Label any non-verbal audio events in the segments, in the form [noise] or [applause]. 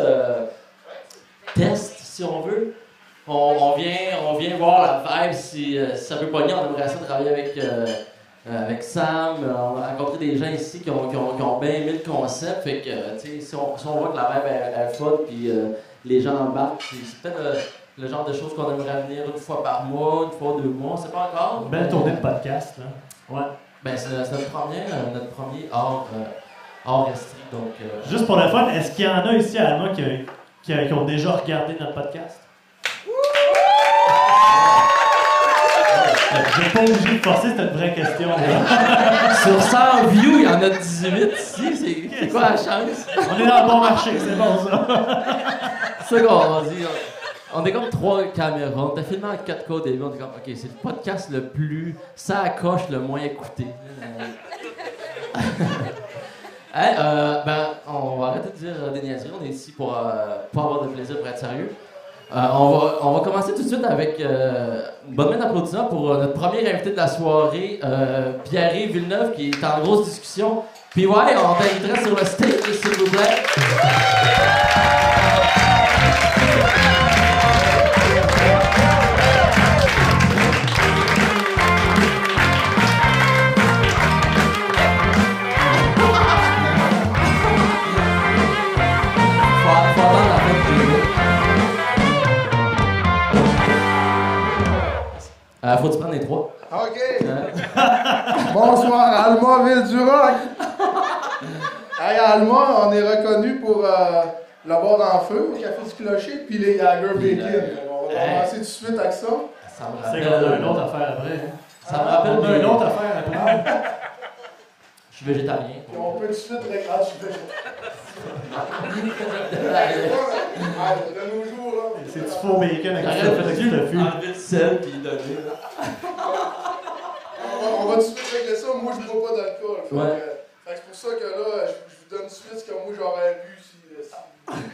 euh, test, si on veut. On, on vient, on vient voir la vibe, si, euh, si ça peut pogner. On aimerait ça travailler avec, euh, euh, avec Sam. On a rencontré des gens ici qui ont, qui ont, qui ont bien aimé le concept. Fait que, si on, si on voit que la vibe est, est fun, puis les gens embarquent, c'est peut-être le genre de choses qu'on aimerait venir une fois par mois, une fois deux mois, c'est pas encore. Belle tournée de podcast, là. Ouais. Ben, c'est notre premier, notre premier hors, euh, donc... euh, Juste pour le fun, est-ce qu'il y en a ici à Alma qui, qui, qui ont déjà regardé notre podcast? J'ai pas obligé de forcer, c'est une vraie question. là. [laughs] Sur 100 views, il y en a 18 ici. C'est- quoi la chance? On est dans le bon marché, c'est bon ça. [laughs] C'est ça qu'on dit. On est comme trois caméras. On t'a filmé en 4K au début. On est comme, OK, c'est le podcast le plus. Ça coche le moins écouté. [laughs] Hey, euh, ben, on va arrêter de dire euh, des niaiseries. On est ici pour, euh, pour avoir de plaisir, pour être sérieux. Euh, on, va, on va commencer tout de suite avec une bonne main d'applaudissements pour notre premier invité de la soirée, Pierre-Yves Villeneuve, qui est en grosse discussion. Puis ouais, on t'inviterait sur le stage, s'il vous plaît. Euh, faut-tu prendre les trois? OK. Euh, Bonsoir, Alma, ville du rock. Hey, Alma, on est reconnu pour euh, le bord en feu au Café du Clocher, puis les Jagger Bacon. On va Hey. commencer tout de suite avec ça. ça me C'est rappelle. une autre affaire après. hein? Ça me rappelle On a mes- une autre affaire après. Je suis végétarien. Puis on peut tout de suite Ah, je suis végétarien. [laughs] De nos jours, là. C'est du faux bacon avec du tofu. enlever le sel puis donner. On va, tout de suite régler ça. Moi, je bois pas d'alcool. Fait, Ouais. que- fait que c'est pour ça que là, je, vous donne tout de suite ce que moi j'aurais bu si,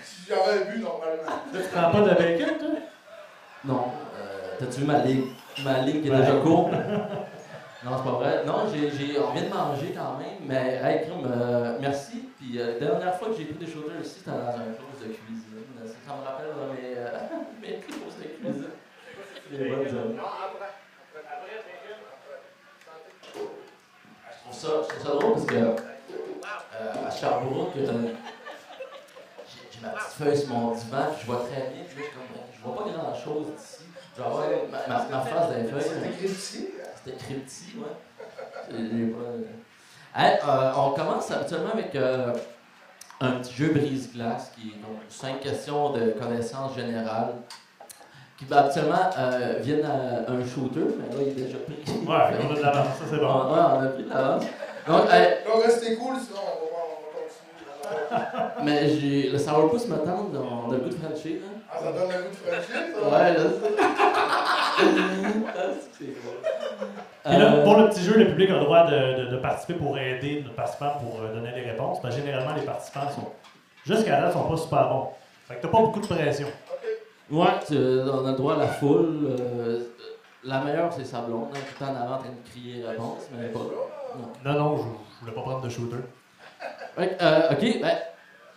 si, j'avais bu normalement. Tu prends pas de bacon, toi? Non. Euh, T'as-tu vu ma ligne? Ma ligne qui est déjà courte? Non, c'est pas vrai. Non, j'ai, j'ai- on vient de manger quand même, mais hey, crime, euh, merci. Puis euh, la dernière fois que j'ai pris des shooters ici, c'était dans un cours de cuisine. Ça, ça me rappelle là, mes, euh, [laughs] mes cours de cuisine. Les bonnes années. Je trouve ça, je trouve ça drôle parce que euh, à Sherbrooke, j'ai, ma petite feuille sur mon divan, puis je vois très bien, puis là, je, comme, je vois pas grand chose d'ici. Je vais avoir ma, ma, ma face feuilles. C'est écrit ici? C'était écrit petit, ouais. Pas- Hey, euh, on commence habituellement avec euh, un petit jeu brise-glace qui est donc cinq questions de connaissances générales qui ben, habituellement euh, viennent à un shooter, mais là il est déjà pris. Ouais, qu'on a de l'avance, ça c'est Ouais, bon. on a pris de l'avance. Donc, hey, Là, restez cool, sinon on va, voir- on va continuer. mais j'ai le sourpuss tente, on a le goût de Frenchie, là. Ah, ça donne le goût de Frenchie, ça? Ouais, je sais. [laughs] Ah, c'est c'est drôle. Et là, Euh, pour le petit jeu, le public a le droit de, de- de participer pour aider nos participants pour euh, donner les réponses. Parce que généralement, les participants sont, jusqu'à date, sont pas super bons. Fait que t'as pas beaucoup de pression. Ouais, tu- on a le droit à la foule. euh, la meilleure, c'est sa blonde, hein, tout le temps en avant en train de crier réponse, mais pas. Non. Non, non, je, je voulais pas prendre de shooter. Fait que, euh, ok, ben,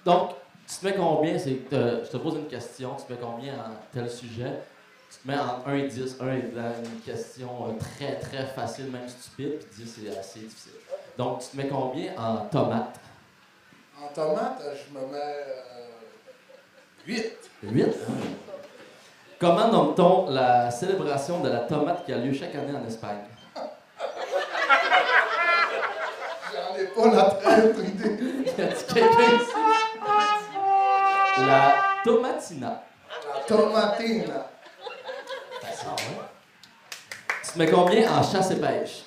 donc, tu te mets combien? C'est que Je te pose une question, tu te mets combien en tel sujet? Tu te mets en 1 et 10, 1 étant une question euh, très très facile, même stupide, puis 10 c'est assez difficile. Donc, tu te mets combien en tomates En tomate, je me mets euh, 8. 8 Comment nomme-t-on la célébration de la tomate qui a lieu chaque année en Espagne? [laughs] J'en ai pas la traître idée. [laughs] Y a-t-il quelqu'un ici? La tomatina. La tomatine. Ouais. Tu te mets combien en chasse et pêche?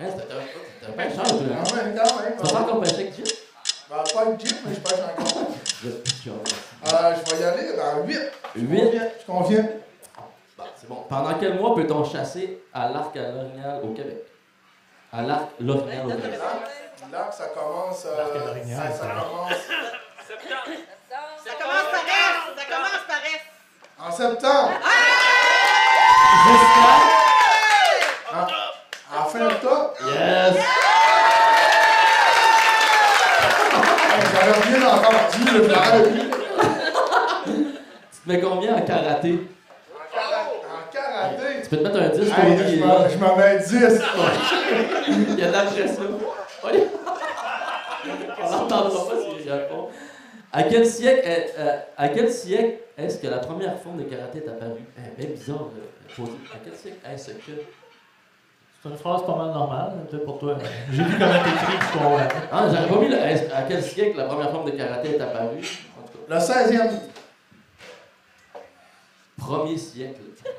Hein, t'es un- pêcheur, toi, hein? Quand même, quand même. Tu vas pas encore pêcher avec Jim? Ben, pas avec Jeep, mais je pêche encore. [laughs] Je Euh, je vais y aller dans 8. 8. Je conviens. Bon, c'est bon. Pendant quel mois peut-on chasser à l'arc à l'orignal au Québec? À l'arc l'orignal au Québec. Là, ça commence. euh, L'arc à l'orignal, ça, ça commence Ça commence par S! Ça commence par S! en septembre. Jusqu'à. En, en fin octobre. Yes! Hey, J'avais rien encore dit, vu. Tu te mets combien en karaté? En karaté? Tu peux te mettre un 10 Hey, Tony, je m'en- mets 10. [laughs] Il y a de la pression. On n'entendra pas s'il répond. À quel siècle, est- euh, à quel siècle est-ce que la première forme de karaté est apparue? Eh, bien bizarre, euh. À quel siècle? Est-ce que... C'est une phrase pas mal normale, peut-être pour toi. J'ai vu comment t'écris, comprends. Ah, j'avais pas mis le... À quel siècle la première forme de karaté est apparue? En tout cas, Le 16e. premier siècle. [laughs]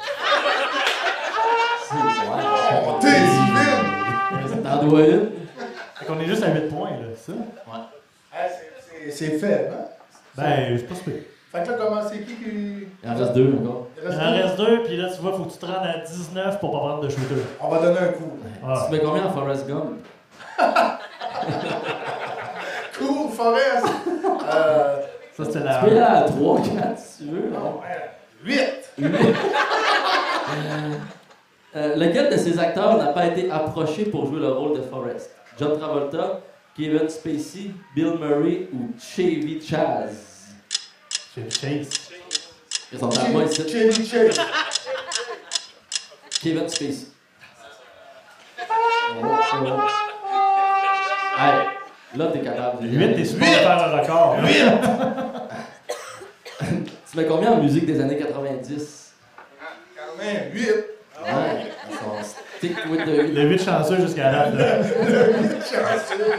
C'est ouais. Oh, t'es divine. T'en dois une? Fait qu'on est juste à 8 points, là, c'est ça? Hey, c'est- faible, hein? Ben, c'est pas super. Fait que là, comment c'est qui qui. Il en reste deux encore. Il Il en reste deux, puis là, tu vois, faut que tu te rendes à 19 pour pas prendre de shooter. On va donner un coup. Ah. Tu mets combien en Forrest Gump? [laughs] Cool, Forest. Euh. Ça, c'était Tu la. peux y aller à 3, 4 si tu veux. non? 8. Euh, lequel de ces acteurs n'a pas été approché pour jouer le rôle de Forrest? John Travolta, Kevin Spacey, Bill Murray ou Chevy Chaz? Le chase. Ils sont à moi ici. Chevy Chase. Kevin Spacey. Hey, là, t'es capable. de 8, t'es super faire un record. [laughs] Tu mets combien en musique des années 90? Quand même, 8. Ouais, stick with the... Le 8 chanceux jusqu'à la date, là. Chanceux.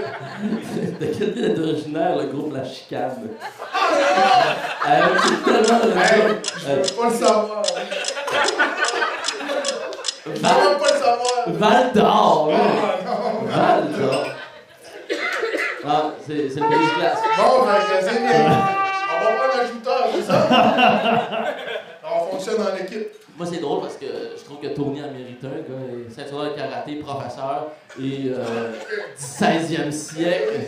De est originaire le groupe La Chicane? Euh, c'est tellement le Hey, gars. je Euh, veux pas le savoir. Je veux Val, pas le savoir. Val d'Or. Ah, non. Val d'Or. Ah, c'est c'est le pays de glace. Bon, que c'est bien. On va prendre un c'est ça? [laughs] On fonctionne en équipe. Moi, c'est drôle parce que je trouve que Tony a mérité un gars, ceinture de karaté, professeur, et euh, du 16e siècle.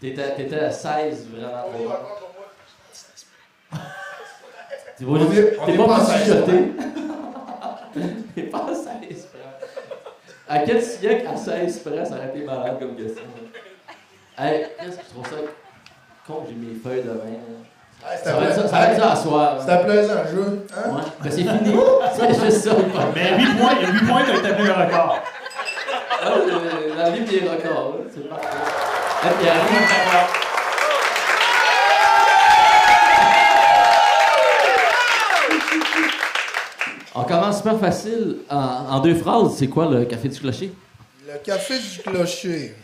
T'étais t'étais à 16, vraiment. bon. [laughs] Tu vois, t'es pas pas à plus 16, chuchoté. T'es pas à 16 près. À quel siècle à 16 près ça aurait été malade comme question? Hey, qu'est-ce que je trouve ça con, j'ai mes feuilles de main. là. Hey, Ça va être ça, être ça à soir. C'était plaisant, le jeu. Hein? Ouais, ben c'est fini. [laughs] C'est juste ça. Mais 8 points, 8 points, t'as établi un record. Ah, la livre des records, c'est parfait. Hey, puis arrive, On commence super facile. En, en deux phrases, c'est quoi le café du clocher? Le café du clocher.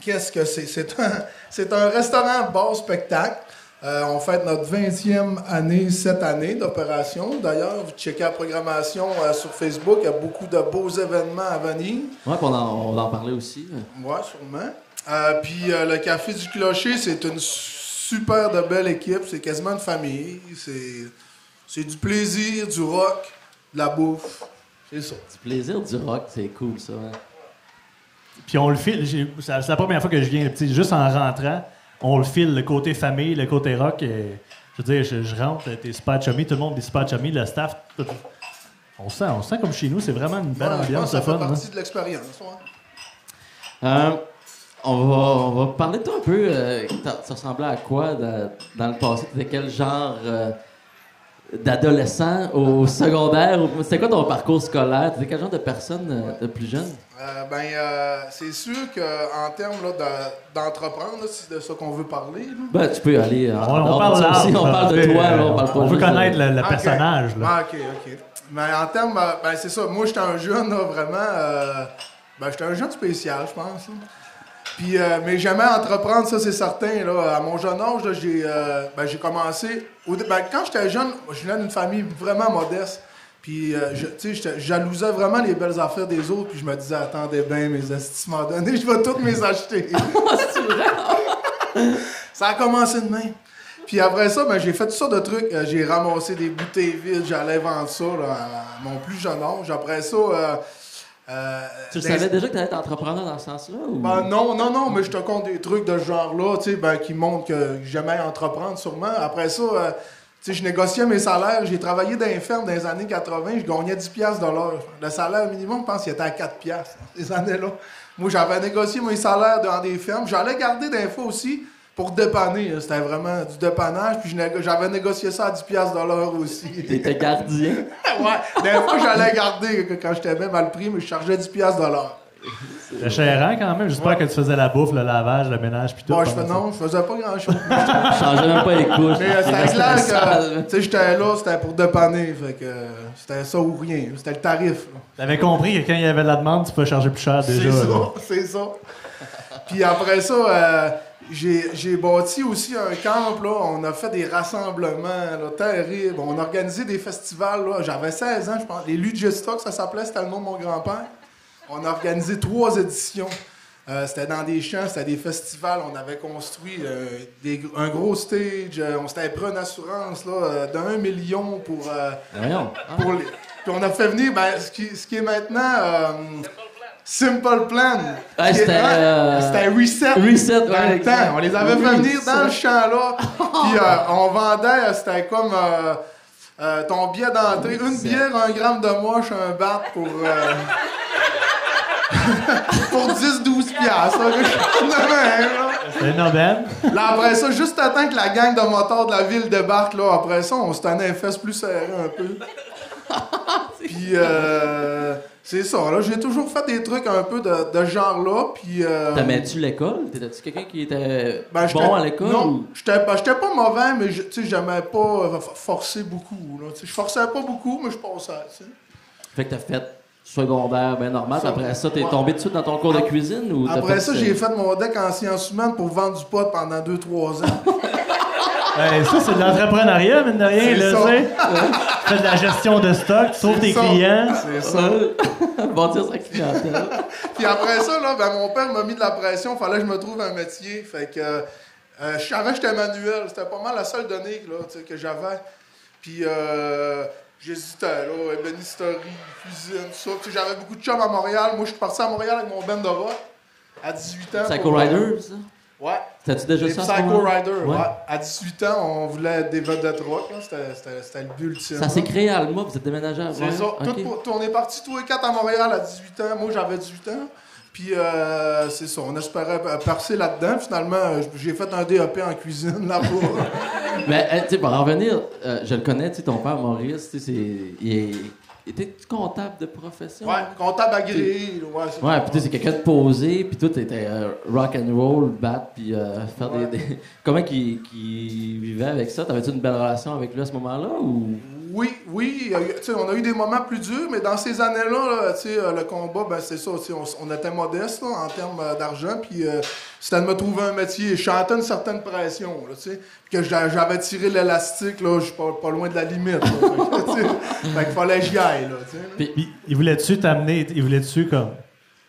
Qu'est-ce que c'est? C'est un, c'est un restaurant bar spectacle. Euh, on fête notre 20e année cette année d'opération. D'ailleurs, vous checkez la programmation euh, sur Facebook. Il y a beaucoup de beaux événements à venir. Ouais, puis on en, on en parlait aussi. Ouais, sûrement. Euh, puis euh, le Café du Clocher, c'est une super de belle équipe. C'est quasiment une famille. C'est, c'est du plaisir, du rock, de la bouffe. C'est ça. Du plaisir du rock, c'est cool ça. hein. Puis on le file. j'ai- C'est la première fois que je viens, juste en rentrant, on le file, le côté famille, le côté rock. et- je veux dire, je, je rentre, t'es super chummy, tout le monde est super chummy, le staff. tout- on sent, on sent comme chez nous, c'est vraiment une belle Ouais, je pense ambiance, que ça fait fun. hein. partie de l'expérience. ouais. Euh, on, va, on va parler de toi un peu. Euh, ça ressemblait à quoi dans, dans le passé? T'étais quel genre euh, d'adolescent au secondaire? C'était quoi ton parcours scolaire? T'étais quel genre de personne euh, de plus jeune? Euh, ben, euh, c'est sûr qu'en termes de- d'entreprendre, c'est de ça qu'on veut parler. là. Ben, tu peux y aller. en On, on parle aussi. On parle de tu toi, là, euh, on parle pas on veut connaître le, personnage. Là. Ah, ok, ok. Mais en termes, euh, ben, c'est ça. Moi, j'étais un jeune, là, vraiment. euh, ben, j'étais un jeune spécial, je pense. là. Puis, euh, mais jamais entreprendre, ça, c'est certain. Là. À mon jeune âge, là, j'ai, euh, ben, j'ai commencé. au ben, quand j'étais jeune, je venais d'une famille vraiment modeste. Puis, euh, je, jalousais vraiment les belles affaires des autres. Puis, je me disais, attendez bien, mes estis m'ont donné, [laughs] je vais toutes mes acheter. [laughs] ça a commencé de même. Puis après ça, ben, j'ai fait toutes sortes de trucs. Euh, j'ai ramassé des bouteilles vides, j'allais vendre ça là, à mon plus jeune âge. Après ça, euh, Tu savais déjà que t'allais être entrepreneur dans ce sens-là? Ou... Ben, non, non, non, mais je te compte des trucs de ce genre-là, tu sais, ben, qui montrent que j'aimais entreprendre sûrement. Après ça, euh, tu sais, je négociais mes salaires. J'ai travaillé dans les fermes dans les années 80, je gagnais 10$ piastres de l'heure. Le salaire minimum, je pense qu'il était à 4$ piastres, ces années-là. Moi, j'avais négocié mes salaires dans des fermes. J'allais garder des fois aussi, pour dépanner. là. C'était vraiment du dépannage. Puis j'avais négocié ça à 10$ piastres de l'heure aussi. [laughs] T'étais gardien? [laughs] ouais. Des fois, j'allais garder que- quand j'étais bien mal pris, mais je chargeais 10$ piastres de l'heure. C'est chérant quand même. J'espère que tu faisais la bouffe, le lavage, le ménage, puis tout. Bon, je fais non, je faisais pas grand chose. [laughs] Je changeais même pas les couches. Mais euh, c'était clair que, tu sais, j'étais là, c'était pour dépanner. Fait que euh, c'était ça ou rien. C'était le tarif. T'avais compris que quand il y avait de la demande, tu pouvais charger plus cher déjà. C'est ça, c'est ça. Puis après ça, euh, j'ai bâti aussi un camp, là. On a fait des rassemblements, là, terribles. On a organisé des festivals, là. J'avais 16 ans, je pense. Les Lugistock, ça s'appelait, c'était le nom de mon grand-père. On a organisé trois éditions. Euh, c'était dans des champs, c'était des festivals. On avait construit euh, des- un gros stage. euh, on s'était pris une assurance là, d'un million pour, pour les... Puis on a fait venir ben, ce, qui, ce qui est maintenant Simple Plan. Ouais, c'était, euh, c'était Reset. Reset, Dans ouais, le exact. temps. On les avait fait venir dans le champ là. [laughs] Puis euh, on vendait, euh, c'était comme euh, euh, ton billet d'entrée, une bière, un gramme de moche, un bat pour. euh, [laughs] pour 10-12 piastres. C'était une aubaine. Là, après ça, juste temps que la gang de motards de la ville débarque, là, après ça, on se tenait les fesses plus serrées un peu. [laughs] puis, euh, c'est ça, là, j'ai toujours fait des trucs un peu de, de ce genre-là, puis... Euh, T'aimais-tu l'école? T'étais-tu quelqu'un qui était ben, bon à l'école? Non, ou- j'étais ben, j'étais pas mauvais, mais je- tu sais, j'aimais pas forcer beaucoup, là. Tu sais, Je forçais pas beaucoup, mais je passais, tu sais. Fait que t'as fait secondaire bien normal. Ça- Après ça, t'es ouais. tombé tout de suite dans ton cours de cuisine? ou t'as Après ça, j'ai fait mon deck en sciences humaines pour vendre du pot pendant 2-3 ans. [laughs] Ouais, ça, c'est de l'entrepreneuriat, mine de rien, C'est là, ça. tu sais. [laughs] Tu fais de la gestion de stock, tu sauves C'est tes ça. clients. C'est ça. [laughs] Bâtir sa clientèle. Puis après ça, là, ben, mon père m'a mis de la pression. Fallait que je me trouve un métier. Fait que euh, je savais que j'étais manuel. C'était pas mal la seule donnée là, que j'avais. Puis euh, j'hésitais, là, ébénisterie, cuisine, tout ça. J'avais beaucoup de chums à Montréal. Moi, je suis parti à Montréal avec mon band de rock à 18 ans. Euh, Rider, ça? Ouais. T'as-tu déjà Les ça? Psycho? Rider, ouais. Ouais. À 18 ans, on voulait des vedettes rock. C'était- le but ultime. Ça s'est créé à Alma, vous êtes déménagé à C'est ça. Tout on est partis tous les quatre à Montréal à 18 ans. Moi, j'avais 18 ans. Puis, euh, c'est ça. On espérait percer là-dedans. Finalement, euh, j'ai fait un DAP en cuisine là-bas. [laughs] Mais, euh, tu sais, pour en revenir, euh, je le connais, tu sais, ton père Maurice, tu sais. Il est. Était-tu comptable de profession? ouais, comptable agréé. Ouais, c'est Ouais, puis tu sais, c'est quelqu'un de posé, puis tout était euh, rock and roll, bat, puis euh, faire Ouais. des, des- [laughs] Comment qu'il qu'il vivait avec ça? T'avais-tu une belle relation avec lui à ce moment-là ou? Oui, oui. on a eu des moments plus durs, mais dans ces années-là, euh, le combat, ben, c'est ça. On, on était modeste en termes euh, d'argent. Puis euh, c'était de me trouver un métier. Je sentais une certaine pression. Là, que j'a- j'avais tiré l'élastique, là, je suis pas, loin de la limite. [laughs] fait, qu'il fallait que j'y aille. Puis, il voulait-tu t'amener, il voulait-tu comme.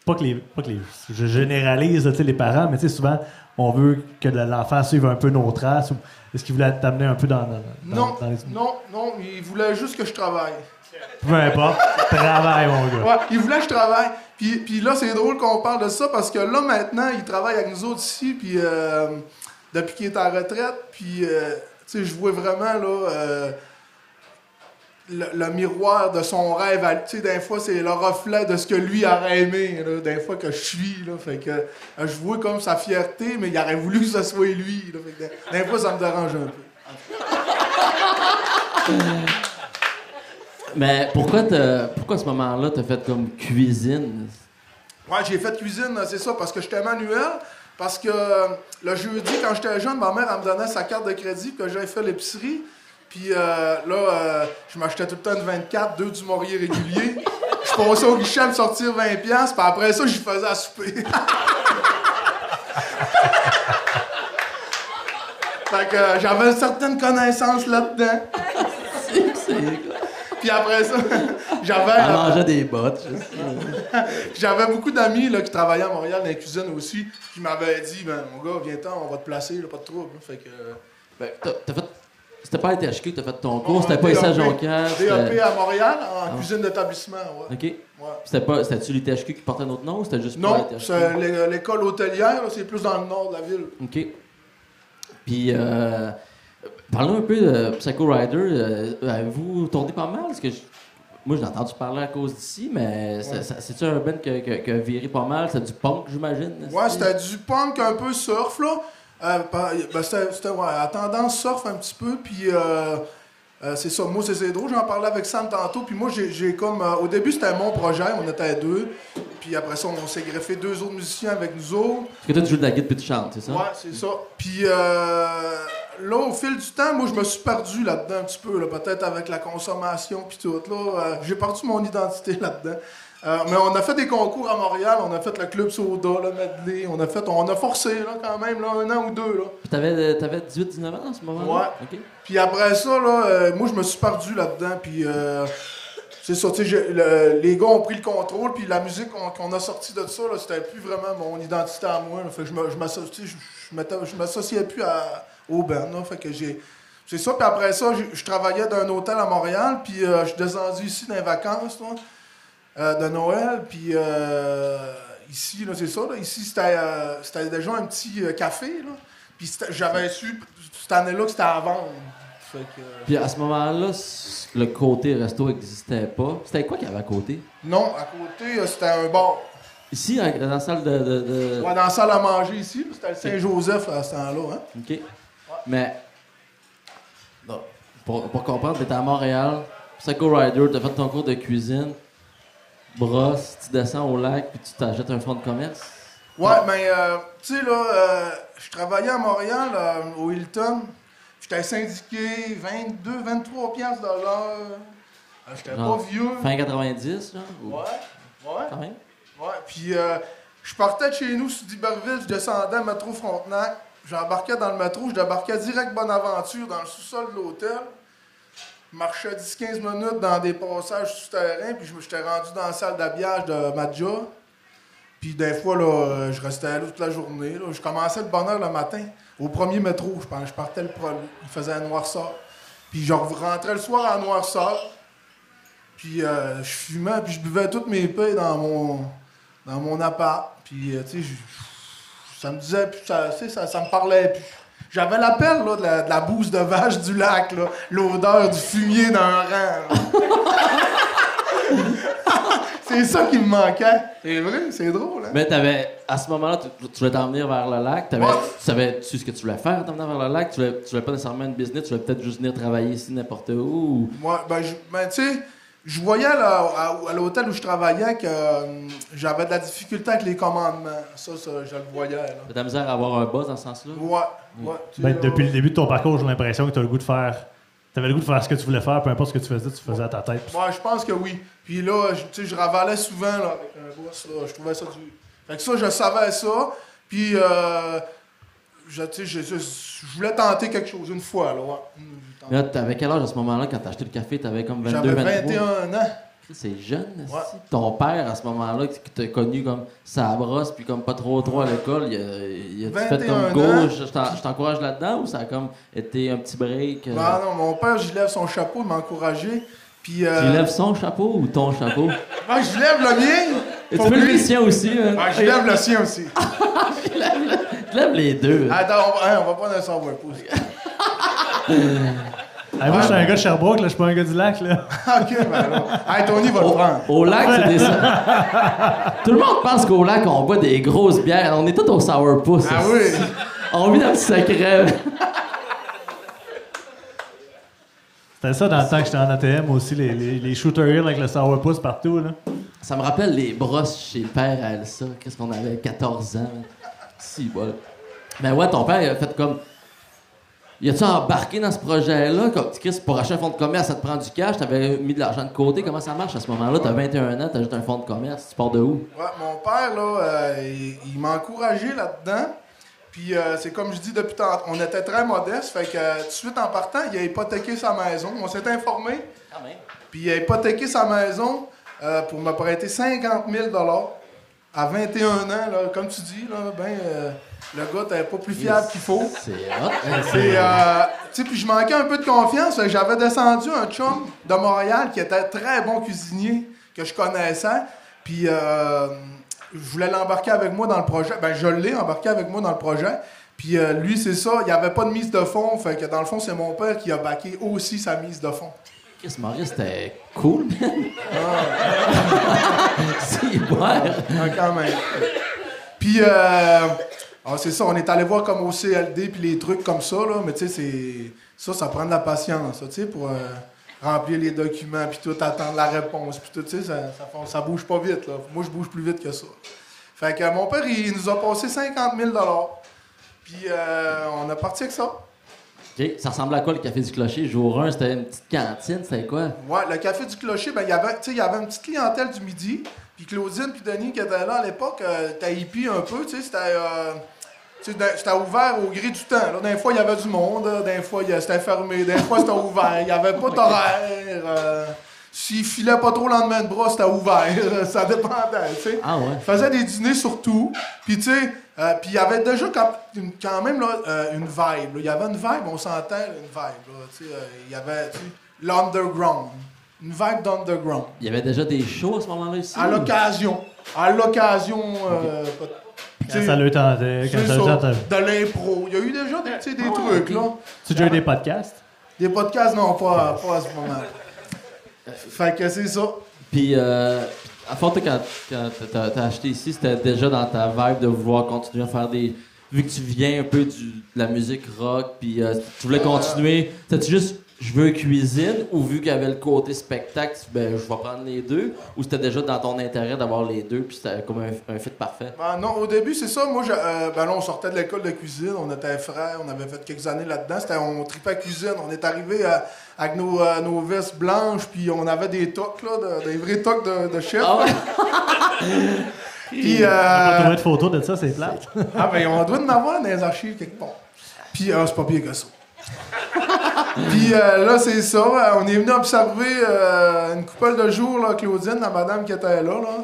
Pas que les. Pas que les je généralise, les parents, mais souvent, on veut que l'enfant suive un peu nos traces. ou Est-ce qu'il voulait t'amener un peu dans, dans, Non, dans les. non, non, il voulait juste que je travaille. Peu importe. Travaille, mon gars. Ouais, il voulait que je travaille. Puis, puis là, c'est drôle qu'on parle de ça parce que là, maintenant, il travaille avec nous autres ici, puis euh, depuis qu'il est en retraite, puis, euh, tu sais, je vois vraiment, là, euh, le, le miroir de son rêve. Tu sais, des fois, c'est le reflet de ce que lui aurait aimé, là, des fois que je suis, là. Fait que euh, je vois comme sa fierté, mais il aurait voulu que ce soit lui, là. Fait que des, des fois, ça me dérange un peu. Mais pourquoi, pourquoi à ce moment-là, t'as fait comme cuisine? Ouais, j'ai fait cuisine, c'est ça, parce que j'étais manuel. Parce que euh, le jeudi, quand j'étais jeune, ma mère, elle me donnait sa carte de crédit que j'aille faire l'épicerie. Puis euh, là, euh, je m'achetais tout le temps une 24, deux du Maurier régulier. [laughs] Je passais au guichet à me sortir 20$, puis après ça, j'y faisais à souper. [laughs] fait que euh, j'avais une certaine connaissance là-dedans. [laughs] Puis après ça, j'avais. Elle mangeait des bottes, j'avais beaucoup d'amis qui travaillaient à Montréal dans la cuisine aussi, qui m'avaient dit ben, Mon gars, viens-t'en, on va te placer, là, pas de trouble. Fait que, Ben, t'as fait. C'était pas à THQ que t'as fait ton cours, c'était un pas ici à Jonquière. DAP à Montréal en Ah. cuisine d'établissement, ouais. Ok. C'était pas. C'était-tu l'ITHQ qui portait notre nom ou c'était juste pas Non, c'est l'é- l'école hôtelière, c'est plus dans le nord de la ville. OK. Puis, euh, parlons un peu de Psycho Rider. Euh, Avez-vous tourné pas mal? Parce que je- moi, j'ai entendu parler à cause d'ici, mais Ouais. c'est-tu un band qui a viré pas mal? C'est du punk, j'imagine? Ouais, c'était du punk un peu surf, là. Euh, ben, c'était ouais, à tendance surf un petit peu, puis euh, euh, c'est ça. Moi, c'est- drôle, j'en parlais avec Sam tantôt, puis moi, j'ai comme. au début, c'était mon projet, on était à deux, puis après ça, on s'est greffé deux autres musiciens avec nous autres. Parce que toi, tu joues de la guitare puis tu chantes, c'est ça? Ouais, c'est ça. Puis euh, là, au fil du temps, moi, je me suis perdu là-dedans un petit peu, peut-être avec la consommation puis tout. Là, j'ai perdu mon identité [laughs] là-dedans. Euh, mais on a fait des concours à Montréal, on a fait le Club Soda, le Medley, on a fait, on a forcé là, quand même, là, un an ou deux. Là. Puis t'avais, euh, t'avais 18-19 ans en ce moment-là? Ouais. Puis après ça, là, euh, moi, je me suis perdu là-dedans. Puis euh, c'est ça, le- les gars ont pris le contrôle. Puis la musique qu'on a sortie de ça, c'était plus vraiment mon identité à moi. là. Fait que je m'associais plus à, au band. là. Fait que j'ai. C'est ça, puis après ça, je travaillais dans un hôtel à Montréal, puis je suis descendu ici dans les vacances là, de Noël, puis euh, ici, là, c'est ça, là, ici c'était euh, c'était déjà un petit euh, café, là, puis j'avais su cette année-là que c'était à vendre. Fait que, euh, Puis à ce moment-là, le côté resto n'existait pas. C'était quoi qu'il y avait à côté? non, à côté, euh, c'était un bar. Ici, dans la salle de. de- de- Ouais, dans la salle à manger ici, c'était le Saint-Joseph à ce temps-là. Hein? OK. Mais. Non. Pour, pour comprendre, t'étais à Montréal, Psycho Rider, t'as fait ton cours de cuisine, brosse, tu descends au lac, puis tu t'achètes un fonds de commerce? Ouais, mais euh, tu sais, là, euh, je travaillais à Montréal, euh, au Hilton. J'étais syndiqué 22, 23 piastres de l'heure. Euh, J'étais pas vieux. Fin 90, là? ou- Ouais, ouais, Quand même? ouais. Puis euh, je partais de chez nous sur d'Iberville, je descendais métro Frontenac. J'embarquais dans le métro, je débarquais direct Bonaventure dans le sous-sol de l'hôtel. Marchais 10-15 minutes dans des passages souterrains, puis je j'étais rendu dans la salle d'habillage de Madja. Puis des fois, là, euh, je restais là toute la journée. là. Je commençais de bonne heure le matin, au premier métro. Je, pense, je partais le premier. Il faisait un noirceur. Puis je rentrais le soir à noirceur. Puis euh, je fumais, puis je buvais toutes mes payes dans mon, dans mon appart. Puis, euh, tu sais, ça me disait, puis ça, ça, ça me parlait. Puis j'avais l'appel là, de, la, de la bouse de vache du lac, là, l'odeur du fumier d'un rang. là. [laughs] c'est ça qui me manquait. C'est vrai, c'est drôle. Hein? Mais t'avais, à ce moment-là, tu, tu voulais t'en venir vers le lac. T'avais, Ouais. Tu savais-tu ce que tu voulais faire en t'en venant vers le lac? Tu voulais, tu voulais pas nécessairement une business, tu voulais peut-être juste venir travailler ici n'importe où. ou- Moi, ben, ben, tu sais, je voyais là, à, à l'hôtel où je travaillais que euh, j'avais de la difficulté avec les commandements. Ça, ça je le voyais. T'as de la misère à avoir un buzz dans ce sens-là? Ouais, ouais. Ben, depuis le début de ton parcours, j'ai l'impression que tu as le goût de faire. Tu avais le goût de faire ce que tu voulais faire, peu importe ce que tu faisais, tu faisais à ta tête. Ouais, je pense que oui. Puis là, je- tu sais, je ravalais souvent là, avec un boss. Là, je trouvais ça du. Fait que ça, je savais ça. Puis, euh, je, tu sais, je, je- je voulais tenter quelque chose une fois. Là, ouais. Là, t'avais quel âge à ce moment-là quand t'as acheté le café? T'avais comme 22, J'avais 23? 21 ans. C'est jeune, Ouais. si. Ton père, à ce moment-là, qui t'a connu comme sa brosse, puis comme pas trop trop à l'école, il a, il a fait 21 comme gauche. Je t'en- je t'encourage là-dedans ou ça a comme été un petit break? euh, Non, non, mon père, je lève son chapeau, il m'a encouragé. Puis, euh, Tu lèves son chapeau ou ton chapeau? [laughs] ouais, je lève le mien. Et tu peux lever lui. le sien aussi, hein? Ouais, je lève le sien aussi. [laughs] Je lève les deux. Attends, on va, hein, on va prendre un savoir pouce. [laughs] Hey, moi, je suis un gars de Sherbrooke, là, je suis pas un gars du lac. Là. [laughs] ok, ben alors. Hey, Tony va le Au, prendre. au lac, c'est des. [laughs] Tout le monde pense qu'au lac, on boit des grosses bières. On est tous au sourpuss. Ah oui. On vit dans le secret. C'était ça dans le temps que j'étais en ATM aussi, les, les, les shooter hill avec le sourpuss partout. Là. Ça me rappelle les brosses chez le père à Elsa. Qu'est-ce qu'on avait? 14 ans. Si, voilà. Mais ouais, ton père, il a fait comme. Il a-tu embarqué dans ce projet-là? Comme, Chris, pour acheter un fonds de commerce, ça te prend du cash, t'avais mis de l'argent de côté. Comment ça marche à ce moment-là? T'as 21 ans, t'ajoutes un fonds de commerce, tu pars de où? Ouais, mon père, là, euh, il, il m'a encouragé là-dedans. Puis euh, c'est comme je dis depuis tantôt, on était très modeste. Fait que euh, tout de suite en partant, il a hypothéqué sa maison. On s'est informé. Même. Puis il a hypothéqué sa maison pour me prêter 50 000 À 21 ans, là, comme tu dis, là, ben, euh, le gars t'es pas plus fiable qu'il faut. C'est. Et, euh, tu sais, puis je manquais un peu de confiance. J'avais descendu un chum de Montréal qui était très bon cuisinier, que je connaissais. Puis euh, je voulais l'embarquer avec moi dans le projet. Ben, je l'ai embarqué avec moi dans le projet. Puis lui, c'est ça, il n'y avait pas de mise de fond. Fait que dans le fond, c'est mon père qui a baqué aussi sa mise de fond. Chris Maurice, c'était cool, man. [laughs] C'est ouais. Ah, quand même. Puis, euh, Ah, c'est ça, on est allé voir comme au CLD puis les trucs comme ça, là, mais tu sais, c'est. Ça, ça prend de la patience, tu sais, pour euh, remplir les documents puis tout, attendre la réponse puis tout, tu sais, ça, ça, ça bouge pas vite, là. Moi, je bouge plus vite que ça. Fait que mon père, il nous a passé 50 000 Puis euh, on a parti avec ça. Ça ressemblait à quoi le café du clocher? Jour 1, c'était une petite cantine, c'était quoi? Ouais, le café du clocher, ben, il y avait, tu sais, il y avait une petite clientèle du midi. Puis Claudine puis Denis qui étaient là à l'époque, euh, t'as hippie un peu, tu sais, c'était. euh, c'était ouvert au gré du temps. Là. Des fois, il y avait du monde, des fois, c'était fermé, des fois, c'était ouvert. Il n'y avait pas d'horaire. euh, S'il filait pas trop le lendemain de bras, c'était ouvert. [laughs] Ça dépendait, tu sais. Ah ouais. Faisait des dîners surtout. Puis, tu sais, euh, puis il y avait déjà quand, une- quand même là, euh, une vibe. là. Il y avait une vibe, on s'entend, une vibe. là. Tu sais, euh, il y avait l'underground. Une vibe d'underground. Il y avait déjà des shows à ce moment-là ici? À l'occasion. À l'occasion. euh, Quand ça le tentait, quand c'est ça ça, le tentait. de l'impro. Il y a eu déjà des, Ah, trucs, là. Tu as déjà eu des podcasts? Des podcasts, non, pas, pas à ce moment Fait que c'est ça. Puis, euh, à toi, quand, quand t'as acheté ici, c'était déjà dans ta vibe de vouloir continuer à faire des. Vu que tu viens un peu du, de la musique rock, puis euh, tu voulais continuer, c'était juste je veux cuisine ou vu qu'il y avait le côté spectacle, ben je vais prendre les deux ou c'était déjà dans ton intérêt d'avoir les deux puis c'était comme un, un fit parfait? Ben non, au début, c'est ça. Moi, je, euh, ben là, on sortait de l'école de cuisine. On était frères. On avait fait quelques années là-dedans. C'était, on tripait cuisine. On est arrivé euh, avec nos, euh, nos vestes blanches. Puis on avait des tocs, là, de- des vrais tocs de, de chef. Ah ouais? [laughs] Puis, On n'a pas euh, trouvé de photos de ça, c'est plate. ah, ben, on doit en avoir dans les archives quelque part. Puis, ah, c'est pas pire que ça. [laughs] Puis euh, là, c'est ça. On est venu observer euh, une couple de jours, là, Claudine, la madame qui était là. là.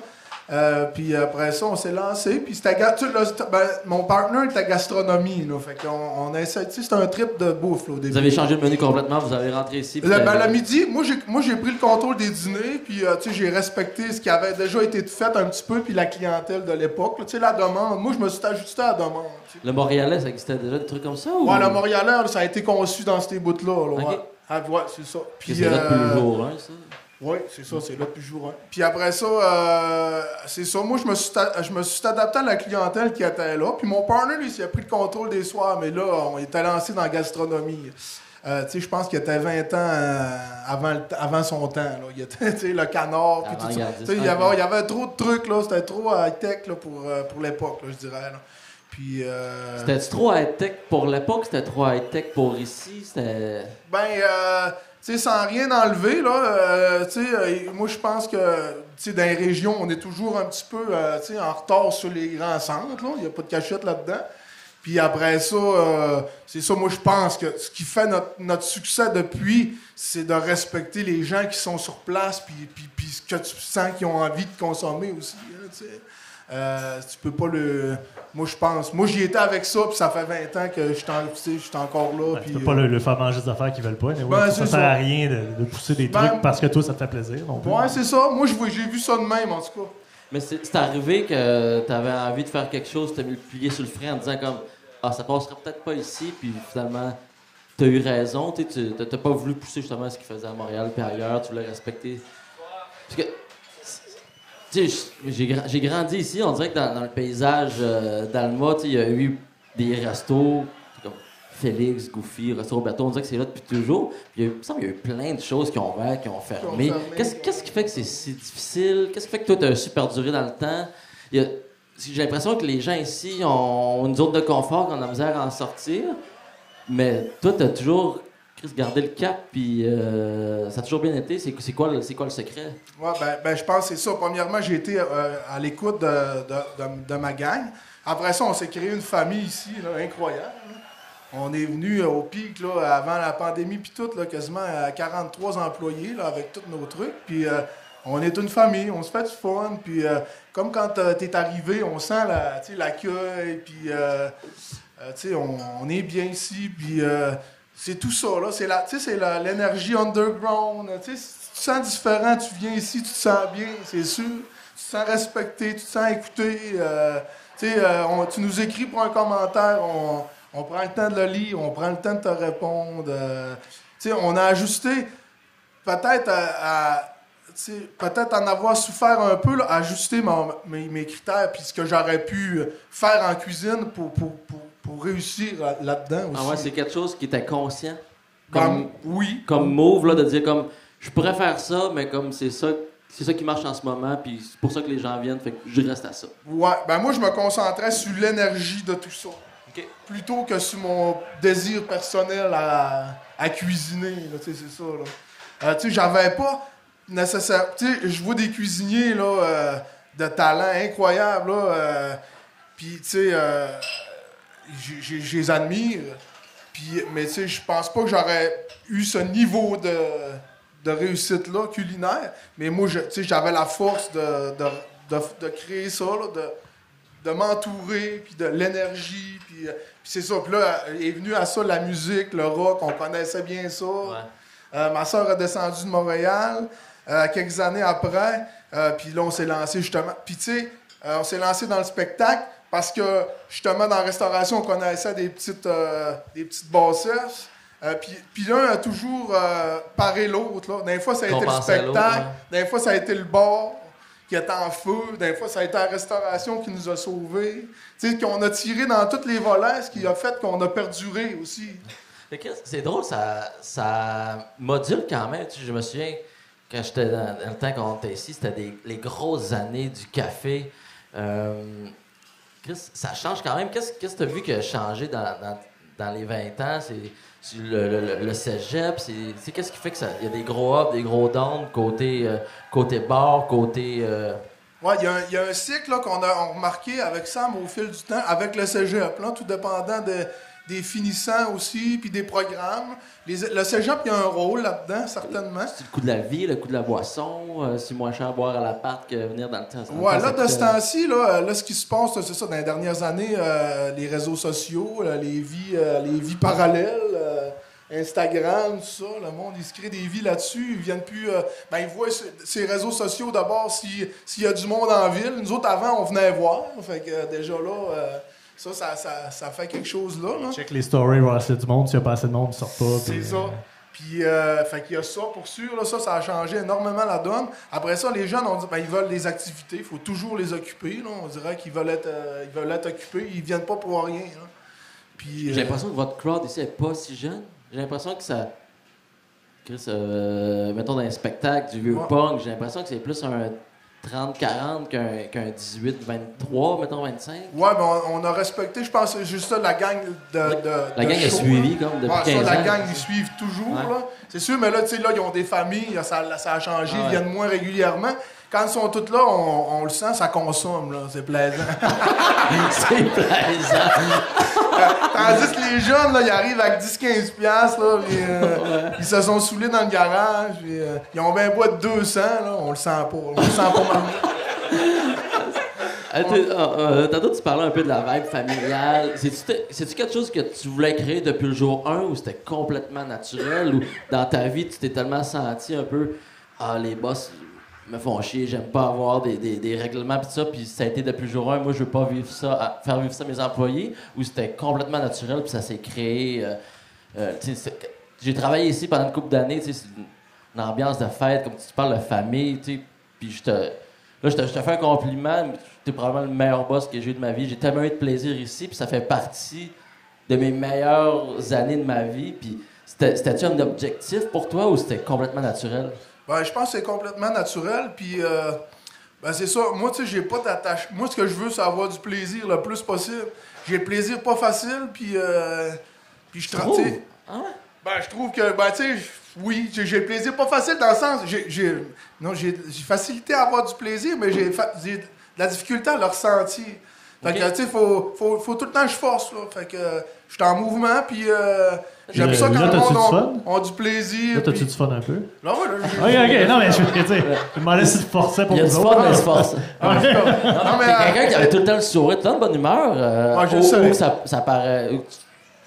Euh, puis après ça, on s'est lancé. Puis c'était. ben, mon partner était gastronomie. Là, fait qu'on on tu sais, C'était un trip de bouffe là, au début. Vous avez changé le menu complètement, vous avez rentré ici. Le, ben, le midi, moi j'ai, moi j'ai pris le contrôle des dîners, puis euh, tu sais, j'ai respecté ce qui avait déjà été fait un petit peu, puis la clientèle de l'époque. Tu sais, la demande, moi je me suis ajusté à la demande. Le Montréalais, ça existait déjà des trucs comme ça ou... Ouais, le Montréalais, ça a été conçu dans ces bouts-là. là, ouais. Ok. Ah, ouais, c'est ça. Puis c'est depuis euh, le jour 1, ça. Oui, c'est ça, c'est là depuis jour. Puis après ça, euh, c'est ça. Moi, je me, suis je me suis adapté à la clientèle qui était là. Puis mon partner, lui, il a pris le contrôle des soirs. Mais là, on était lancé dans la gastronomie. Euh, tu sais, je pense qu'il était 20 ans euh, avant, avant son temps. Là. Il était, [laughs] tu sais, le canard, puis tout ça. Avant-gardiste, Tu sais, il, y avait, il y avait trop de trucs, là. C'était trop high-tech là, pour, euh, pour l'époque, là, je dirais. là. Puis... euh, C'était trop high-tech pour l'époque, c'était trop high-tech pour ici, c'était... Ben, euh, sans rien enlever, là, euh, euh, moi, je pense que, dans les régions, on est toujours un petit peu, euh, en retard sur les grands centres. Il n'y a pas de cachette là-dedans. Puis après ça, c'est ça, moi, je pense que ce qui fait notre, notre succès depuis, c'est de respecter les gens qui sont sur place, puis, ce que tu sens qu'ils ont envie de consommer aussi, hein. Euh, tu peux pas le... Moi, je pense... Moi, j'y étais avec ça, puis ça fait 20 ans que je suis en- tu sais, je suis encore là, Ben, tu peux pas euh, le, le faire manger des affaires qu'ils veulent pas. mais ouais, Ben, ça sert à rien de, de pousser des Ben, trucs parce que toi, ça te fait plaisir. Ouais, c'est ça. Moi, je vois- j'ai vu ça de même, en tout cas. Mais c'est c'est arrivé que t'avais envie de faire quelque chose, t'as mis le plié sur le frein en disant comme « Ah, ça passera peut-être pas ici », puis finalement, t'as eu raison, tu sais, tu t'as t'as pas voulu pousser justement ce qu'ils faisaient à Montréal puis ailleurs, tu voulais respecter... Parce que, tu sais, j'ai gra- j'ai grandi ici, on dirait que dans, dans le paysage euh, d'Alma, il y a eu des restos comme Félix, Goofy, Resto Roberto, on dirait que c'est là depuis toujours. Puis il y a eu- il me semble qu'il y a eu plein de choses qui ont ouvert, qui ont fermé. fermé. Qu'est-ce qui fait que c'est si difficile? Qu'est-ce qui fait que toi, tu as su perdurer dans le temps? J'ai l'impression que les gens ici ont une zone de confort, qu'on a misère à en sortir. Mais toi, tu as toujours Gardé le cap, puis euh, ça a toujours bien été. C'est quoi, quoi le secret? Ouais, ben, ben, je pense que c'est ça. Premièrement, j'ai été euh, à l'écoute de, de- ma gang. Après ça, on s'est créé une famille ici, incroyable. On est venu euh, au pic là, avant la pandémie, puis tout, là, quasiment à 43 employés là, avec tous nos trucs. Puis on est une famille, on se fait du fun. Puis comme quand tu es arrivé, on sent la- l'accueil, puis on, on est bien ici, puis c'est tout ça, là. C'est la- c'est l'énergie underground. Tu te sens différent, tu viens ici, tu te sens bien, c'est sûr. Tu te sens respecté, tu te sens écouté. euh, euh, tu nous écris pour un commentaire, on, on prend le temps de le lire, on prend le temps de te répondre. euh, on a ajusté peut-être à, peut-être en avoir souffert un peu, là, ajuster mes, critères, puis ce que j'aurais pu faire en cuisine pour, pour réussir là- là-dedans aussi. Ah ouais, c'est quelque chose qui était conscient. Ben, Comme, oui. comme move, là, de dire comme, je pourrais faire ça, mais comme c'est ça, c'est ça qui marche en ce moment, puis c'est pour ça que les gens viennent, fait que je reste à ça. Ouais, ben moi, je me concentrais sur l'énergie de tout ça. Plutôt que sur mon désir personnel à, à cuisiner, là, tu sais, c'est ça, là. Euh, tu sais, j'avais pas nécessaire... Tu sais, je vois des cuisiniers, là, euh, de talent incroyable, là, euh, puis, tu sais, je les admire, puis, mais, tu sais, je pense pas que j'aurais eu ce niveau de, de réussite-là, culinaire, mais moi, tu sais, j'avais la force de, de, de, de créer ça, là, de, de m'entourer, puis de l'énergie, puis, euh, puis c'est ça. Puis là, est venu à ça la musique, le rock, on connaissait bien ça. Euh, ma soeur a descendu de Montréal euh, quelques années après, puis là, on s'est lancé justement. Puis tu sais, on s'est lancé dans le spectacle parce que justement, dans la restauration, on connaissait des petites, euh, des petites bassesses. Euh, puis, l'un a toujours euh, paré l'autre. Des fois, ça a été le spectacle, des fois, ça a été le bar qui était en feu, des fois, ça a été la restauration qui nous a sauvés. Tu sais, qu'on a tiré dans tous les volets, ce qui a fait qu'on a perduré aussi. C'est drôle, ça, ça module quand même. Tu sais, je me souviens, quand j'étais dans, dans le temps qu'on était ici, c'était les grosses années du café. Euh, Chris, ça change quand même. Qu'est-ce que tu as vu qui a changé dans, les 20 ans? C'est le, le, cégep? C'est qu'est-ce qui fait que ça. Il y a des gros ups, des gros downs côté, euh, côté bar, côté. euh, Ouais, il y a un- cycle qu'on a remarqué avec Sam au fil du temps, avec le cégep, tout dépendant de- des finissants aussi, puis des programmes. Les- le cégep, il y a un rôle là-dedans, certainement. c'est le coût de la vie, le coût de la boisson. euh, c'est moins cher à boire à l'appart que venir dans le temps. Ouais, là, de ce temps-ci, là, euh, là, ce qui se passe, c'est ça, dans les dernières années, euh, les réseaux sociaux, là, les, vies, euh, les vies parallèles, euh, Instagram, tout ça, le monde, il se crée des vies là-dessus. Ils viennent plus. euh, ben, ils voient ce- ces réseaux sociaux d'abord si- s'il y a du monde en ville. Nous autres, avant, on venait voir. Fait que euh, déjà là, euh, ça, ça, ça, ça fait quelque chose là. là. Check les stories, a du monde. S'il n'y a pas assez de monde, ils sortent pas. C'est puis, ça. euh, Puis, euh, fait qu'il y a ça pour sûr. Là, ça, ça a changé énormément la donne. Après ça, les jeunes, on dit, ben, ils veulent des activités. Il faut toujours les occuper. Là. On dirait qu'ils veulent être, euh, ils veulent être occupés. Ils viennent pas pour rien. là. Puis, J'ai euh, l'impression que votre crowd ici n'est pas si jeune. J'ai l'impression que ça. Chris, euh, mettons dans un spectacle du vieux Ouais. punk, j'ai l'impression que c'est plus un 30-40 qu'un qu'un 18-23, mettons 25. Ouais, ben, on, on a respecté, je pense, juste ça, la gang de. de La de gang a show, suivi là. comme depuis Ouais, 15 ça, ans. la gang, ils suivent toujours, Ouais. C'est sûr, mais là, tu sais, là, ils ont des familles, ça, ça a changé, Ah ouais. ils viennent moins régulièrement. Quand ils sont tous là, on, on le sent, ça consomme, là. C'est plaisant. [laughs] c'est plaisant. [laughs] Tandis que les jeunes, là, ils arrivent avec 10-15 piastres, là, puis, euh, ils se sont saoulés dans le garage, puis, euh, ils ont bien bois de 200, là, on le sent pas, on le sent pas mal. [laughs] Euh, euh, Tantôt, tu parlais un peu de la vibe familiale. C'est-tu quelque chose que tu voulais créer depuis le jour 1 ou c'était complètement naturel? Ou dans ta vie, tu t'es tellement senti un peu Ah, les boss me font chier, j'aime pas avoir des, des, règlements pis ça, puis ça a été depuis jour 1, moi je veux pas vivre ça, faire vivre ça à mes employés ou c'était complètement naturel puis ça s'est créé. euh, euh, J'ai travaillé ici pendant une couple d'années, c'est une, ambiance de fête, comme tu parles de famille, puis je te. Là, je te, je te fais un compliment. Tu es probablement le meilleur boss que j'ai eu de ma vie. J'ai tellement eu de plaisir ici, puis ça fait partie de mes meilleures années de ma vie. Puis c'était- c'était-tu un objectif pour toi ou c'était complètement naturel? Ben, je pense que c'est complètement naturel. Puis, euh, ben, c'est ça. Moi, tu sais, j'ai pas d'attache. Moi, ce que je veux, c'est avoir du plaisir le plus possible. J'ai le plaisir pas facile, puis, euh, puis je Ah ouais? Ben, je trouve que, ben, tu sais, oui, j'ai le plaisir pas facile dans le sens. J'ai, j'ai- non, j'ai facilité à avoir du plaisir, mais j'ai de la difficulté à le ressentir. Fait que, tu sais, faut, faut, faut tout le temps que je force, là. Fait que, je suis en mouvement, puis euh, j'aime Là, ça quand là, le monde du a, a du plaisir. Là, t'as-tu puis- du fun un peu? Là, ouais, là, Ok, ok, non, mais je veux dire, je me tu te forçais pour Il y a du fun, autres. mais se force. Non, [laughs] mais, T'es euh, quelqu'un qui avait tout le temps le sourire, tout le temps de bonne humeur. Euh, Ouais, je ou- sais. ou que ça, ça paraît.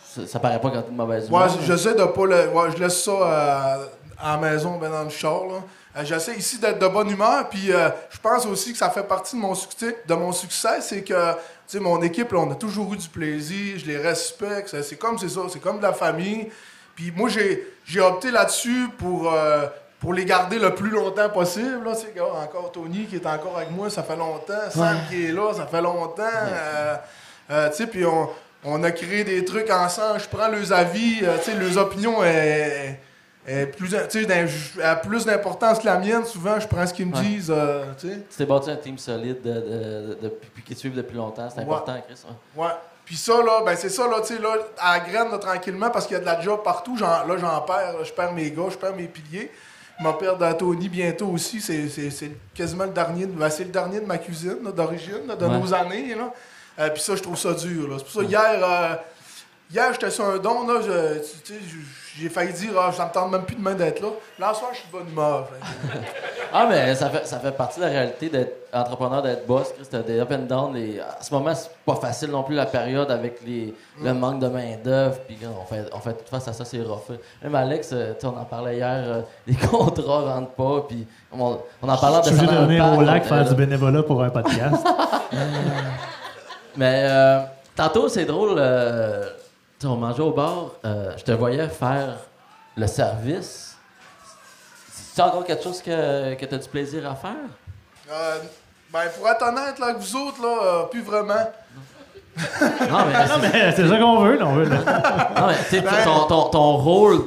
ça, ça paraît pas quand t'es de mauvaise humeur. Ouais, j'essaie de pas le. Ouais, je laisse ça euh, à la maison, ben dans le char. Là. Euh, j'essaie ici d'être de bonne humeur, puis euh, je pense aussi que ça fait partie de mon succès. De mon succès, c'est que, tu sais, mon équipe, là, on a toujours eu du plaisir, je les respecte. C'est comme c'est ça, c'est comme de la famille. Puis moi, j'ai, j'ai opté là-dessus pour, euh, pour les garder le plus longtemps possible. Là, tu sais, gars, encore Tony qui est encore avec moi, ça fait longtemps. Sam qui est là, ça fait longtemps. Euh, euh, tu sais, puis on, on a créé des trucs ensemble. Je prends leurs avis, tu sais, leurs opinions est plus, a plus d'importance que la mienne. Souvent, je prends ce qu'ils me Ouais. disent. euh, tu t'es bâti un team solide de, de, qui te suivent depuis longtemps. C'est Ouais. important, Chris. ouais. Ouais. Puis ça, là, ben c'est ça, là, tu sais, là, à la graine, là, tranquillement, parce qu'il y a de la job partout. Là, j'en perds. Je perds mes gars, je perds mes piliers. Je m'en perds à Tony bientôt aussi. C'est, c'est, c'est quasiment le dernier, de, ben, c'est le dernier de ma cuisine, d'origine, de nos années, là. Euh, puis ça, je trouve ça dur. C'est pour ça, hier, euh, hier, j'étais sur un don, là, je- j'ai failli dire, ah, me tente même plus demain d'être là. Là, soir, je suis de bonne humeur. [laughs] Ah, mais ça fait, ça fait partie de la réalité d'être entrepreneur, d'être boss. Chris, t'as des up and down. Les... À ce moment, c'est pas facile non plus la période avec les... le manque de main-d'œuvre. Puis on fait, on fait tout face à ça, c'est rough. Même Alex, euh, tu sais, on en parlait hier, euh, [laughs] les contrats rentrent pas. Puis on, on en parlait Je de suis obligé ça de venir au lac faire du bénévolat pour un podcast? [laughs] Mais euh, tantôt, c'est drôle. euh, tu sais, on mangeait au bar. euh, je te voyais faire le service. C'est encore quelque chose que, que tu as du plaisir à faire? Euh, ben, pour être honnête, là, avec vous autres, là, euh, plus vraiment. [laughs] Non, mais c'est ça qu'on veut, là, on veut. là. Non, mais tu sais, Ben- ton, ton, ton rôle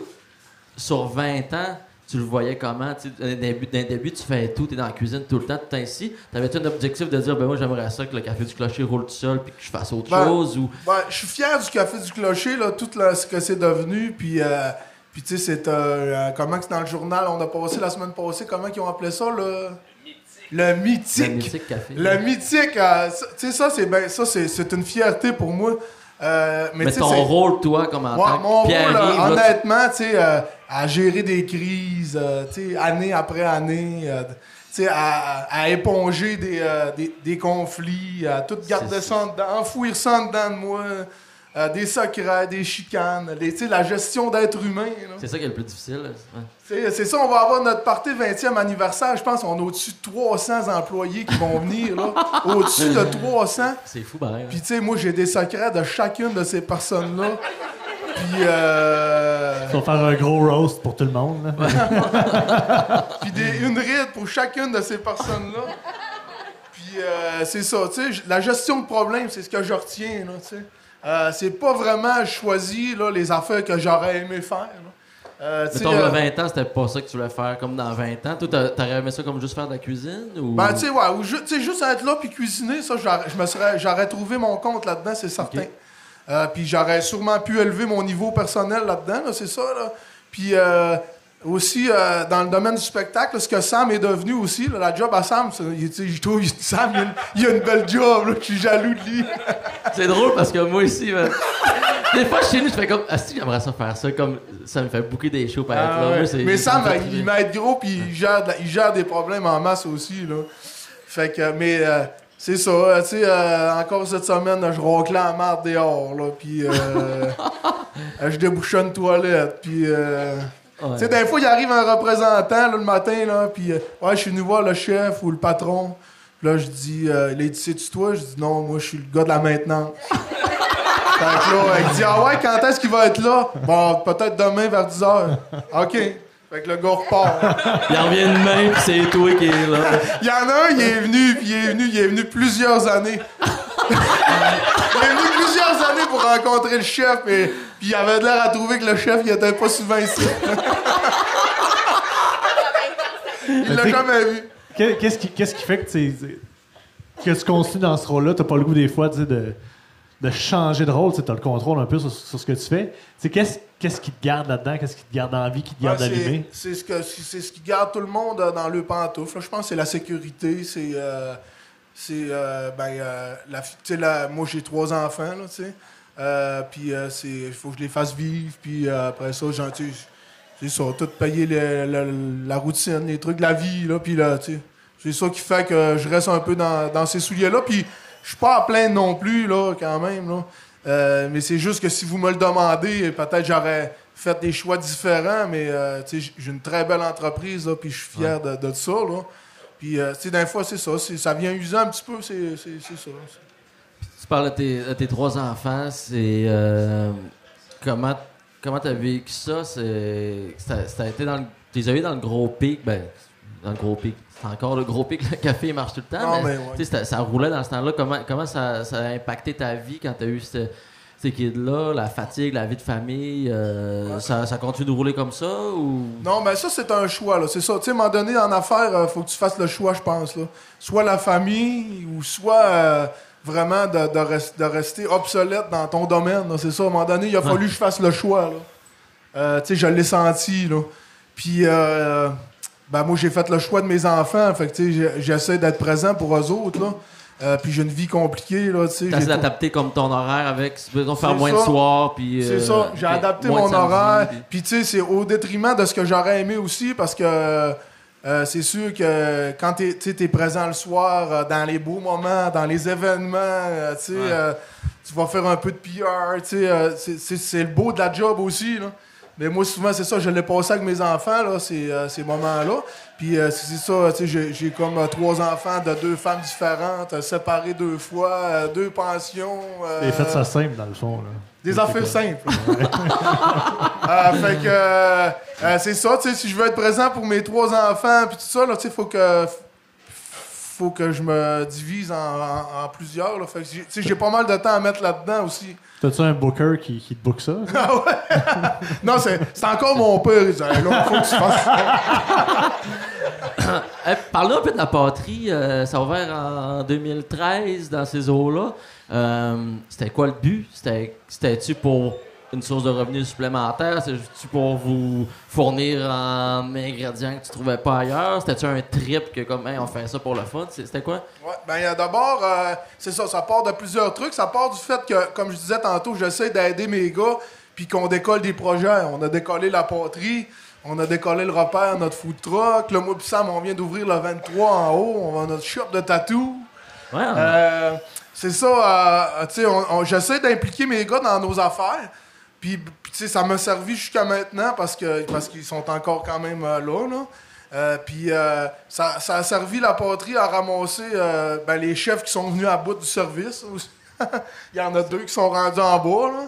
sur 20 ans, tu le voyais comment? D'un début, d'un début, tu fais tout, tu es dans la cuisine tout le temps, tout ainsi. T'avais-tu un objectif de dire, ben moi, j'aimerais ça que le café du clocher roule tout seul puis que je fasse autre Ben, chose? Ou... Ben, je suis fier du Café du Clocher, là, tout là, ce que c'est devenu. Puis, euh, puis tu sais, c'est. euh, comment que c'est dans le journal, on a passé la semaine passée, comment ils ont appelé ça, le. Le Le mythique. mythique café. Le mythique. euh, tu sais, ça, c'est ben, ça, c'est, c'est une fierté pour moi. Euh, mais ton rôle, toi, comme en Ouais, tant mon que rôle, tu- honnêtement, tu sais, euh, à gérer des crises, euh, tu sais, année après année, euh, tu sais, à, à éponger des, euh, des, des conflits, à tout garder ça en dedans, enfouir ça en dedans de moi, euh, des secrets, des chicanes, les- la gestion d'être humain. là. c'est ça qui est le plus difficile. Ouais. C'est ça, on va avoir notre party 20e anniversaire. Je pense qu'on a au-dessus de 300 employés qui vont venir. [laughs] Au-dessus de 300. C'est fou, pareil. hein. Puis, tu sais, moi, j'ai des secrets de chacune de ces personnes-là. Puis, euh, On va faire un gros roast pour tout le monde. [laughs] puis des, une ride pour chacune de ces personnes-là. Puis, euh, c'est ça, tu sais, la gestion de problèmes, c'est ce que je retiens, là, tu sais. Euh, c'est pas vraiment choisi, là, les affaires que j'aurais aimé faire, là. Euh, Mettons, euh, le 20 ans, c'était pas ça que tu voulais faire comme dans 20 ans. Toi, t'a- t'aurais aimé ça comme juste faire de la cuisine? Ou... Ben, tu sais, ouais, ou ju- tu sais, juste être là puis cuisiner, ça, j'aurais- je me serais, j'aurais trouvé mon compte là-dedans, c'est certain. Euh, puis j'aurais sûrement pu élever mon niveau personnel là-dedans, là, c'est ça, là. Puis euh, aussi, euh, dans le domaine du spectacle, ce que Sam est devenu aussi, là, la job à Sam, il- tu sais, je trouve, Sam, il a, une, il a une belle job, là, je suis jaloux de lui. [laughs] C'est drôle parce que moi aussi, des fois, chez nous, je fais comme, ah, si j'aimerais ça faire ça, comme ça me fait bouquer des shows par être Ah là. ouais. Moi, c'est- Mais Sam, fait il, il m'aide gros, puis il gère, il gère des problèmes en masse aussi, là. Fait que, mais euh, c'est ça, euh, tu sais, euh, encore cette semaine, je roclais la marde dehors, là, puis [laughs] je débouchais une toilette, puis... Ouais. Tu sais, des fois, il arrive un représentant, là, le matin, là, puis... euh, ouais, je suis venu voir le chef ou le patron. Là, je dis... Euh, il dit, c'est-tu toi? Je dis, non, moi, je suis le gars de la maintenance. [laughs] Fait que là, il dit, ah ouais, quand est-ce qu'il va être là? Bon, peut-être demain vers 10h. OK. Fait que le gars repart. Il en revient demain, puis c'est toi qui est là. Il y en a un, il est venu, puis il est venu, il est venu plusieurs années. [laughs] il est venu plusieurs années pour rencontrer le chef, et puis il avait l'air à trouver que le chef, il était pas souvent ici. [laughs] il l'a Mais jamais vu. Qu'est- Qu'est-ce qui, qu'est-ce qui fait que tu sais, que tu continues dans ce rôle-là? T'as pas le goût des fois de, de changer de rôle, tu as le contrôle un peu sur, sur ce que tu fais. Qu'est-ce qu'est-ce qui te garde là-dedans? Qu'est-ce qui te garde en vie, qui te garde allumé? c'est ce, que- c'est ce qui garde tout le monde euh, dans le pantoufle. Je pense que c'est la sécurité, c'est... euh, c'est, euh, ben, euh, la, la- moi, j'ai trois enfants, là, tu sais. Euh, puis euh. Il faut que je les fasse vivre, puis euh, après ça, j'en, tout payer le- le- la routine, les trucs de la vie, là, puis là, tu sais, c'est ça qui fait que je reste un peu dans, dans ces souliers-là, puis je suis pas à plein non plus, là, quand même, là. Euh, mais c'est juste que si vous me le demandez, peut-être j'aurais fait des choix différents, mais euh, j'ai une très belle entreprise, là, puis je suis fier de, de ça, là. Puis, euh, tu sais, des fois, c'est ça, ça vient user un petit peu, c'est ça. Tu parles de tes, tes trois enfants, c'est euh, comment comment t'as vécu ça? C'est, ça, a été dans le, t'es dans le gros pic, ben, dans le gros pic. C'est encore le gros pic, [laughs] le café marche tout le temps. Non, mais, mais ouais. tu sais, ça, roulait dans ce temps-là. Comment, comment ça, ça a impacté ta vie quand t'as eu ce- ces kids-là, la fatigue, la vie de famille? euh, ça, ça continue de rouler comme ça ou? Non, mais ça, c'est un choix, là. C'est ça. Tu sais, à un moment donné, en affaires, euh, faut que tu fasses le choix, je pense, là. Soit la famille, ou soit euh, vraiment de, de res- de rester obsolète dans ton domaine. C'est ça. À un moment donné, il a fallu que je fasse le choix. Euh, tu sais, je l'ai senti, là. Puis, euh, ben, moi, j'ai fait le choix de mes enfants. Fait que, tu j'essaie d'être présent pour eux autres, là. Euh, puis j'ai une vie compliquée, là, tu sais. T'as d'adapter comme ton horaire avec, besoin faire moins de soirs, puis. C'est euh, ça, j'ai adapté mon horaire. puis- Puis tu sais, c'est au détriment de ce que j'aurais aimé aussi parce que euh, c'est sûr que quand tu es, présent le soir, euh, dans les beaux moments, dans les événements, euh, tu sais, Ouais. tu vas faire un peu de PR, c'est- le beau de la job aussi. Là. Mais moi, souvent, c'est ça, je l'ai passé avec mes enfants, là, ces, ces moments-là. Puis c'est ça, j'ai- comme trois enfants de deux femmes différentes, séparés deux fois, deux pensions. euh, T'as fait ça simple, dans le fond. Là. Des affaires simples. Euh, [laughs] fait que euh, euh, c'est ça, tu sais, si je veux être présent pour mes trois enfants puis tout ça, là, tu sais, faut que faut que je me divise en, en- en plusieurs. Là. Fait que j'ai- tu sais, j'ai pas mal de temps à mettre là-dedans aussi. T'as-tu un booker qui, qui te book ça? [laughs] Ah ouais? [laughs] non, c'est c'est encore mon père. Il dit, Hey, là, faut que tu fasses ça. [coughs] Eh, Parle-nous un peu de la patrie. euh, ça a ouvert en 2013 dans ces eaux-là. Euh, C'était quoi le but? C'était- C'était-tu pour une source de revenus supplémentaire? C'était-tu pour vous fournir en ingrédients que tu trouvais pas ailleurs? C'était-tu un trip que comme, Hey, on fait ça pour le fun? C'était quoi? Ouais, ben, euh, d'abord, euh, c'est ça, ça part de plusieurs trucs. Ça part du fait que, comme je disais tantôt, j'essaie d'aider mes gars, puis qu'on décolle des projets. On a décollé la poterie, on a décollé le repère, notre food truck. Le moi pis Sam, on vient d'ouvrir le 23 en haut. On a notre shop de tatou. Ouais, Euh, c'est ça, euh, tu sais, j'essaie d'impliquer mes gars dans nos affaires. Puis, tu sais, ça m'a servi jusqu'à maintenant parce que parce qu'ils sont encore quand même euh, là. là. Euh, puis euh, ça, ça a servi la poterie à ramasser euh, ben, les chefs qui sont venus à bout du service. [laughs] Il y en a deux qui sont rendus en bas. Là.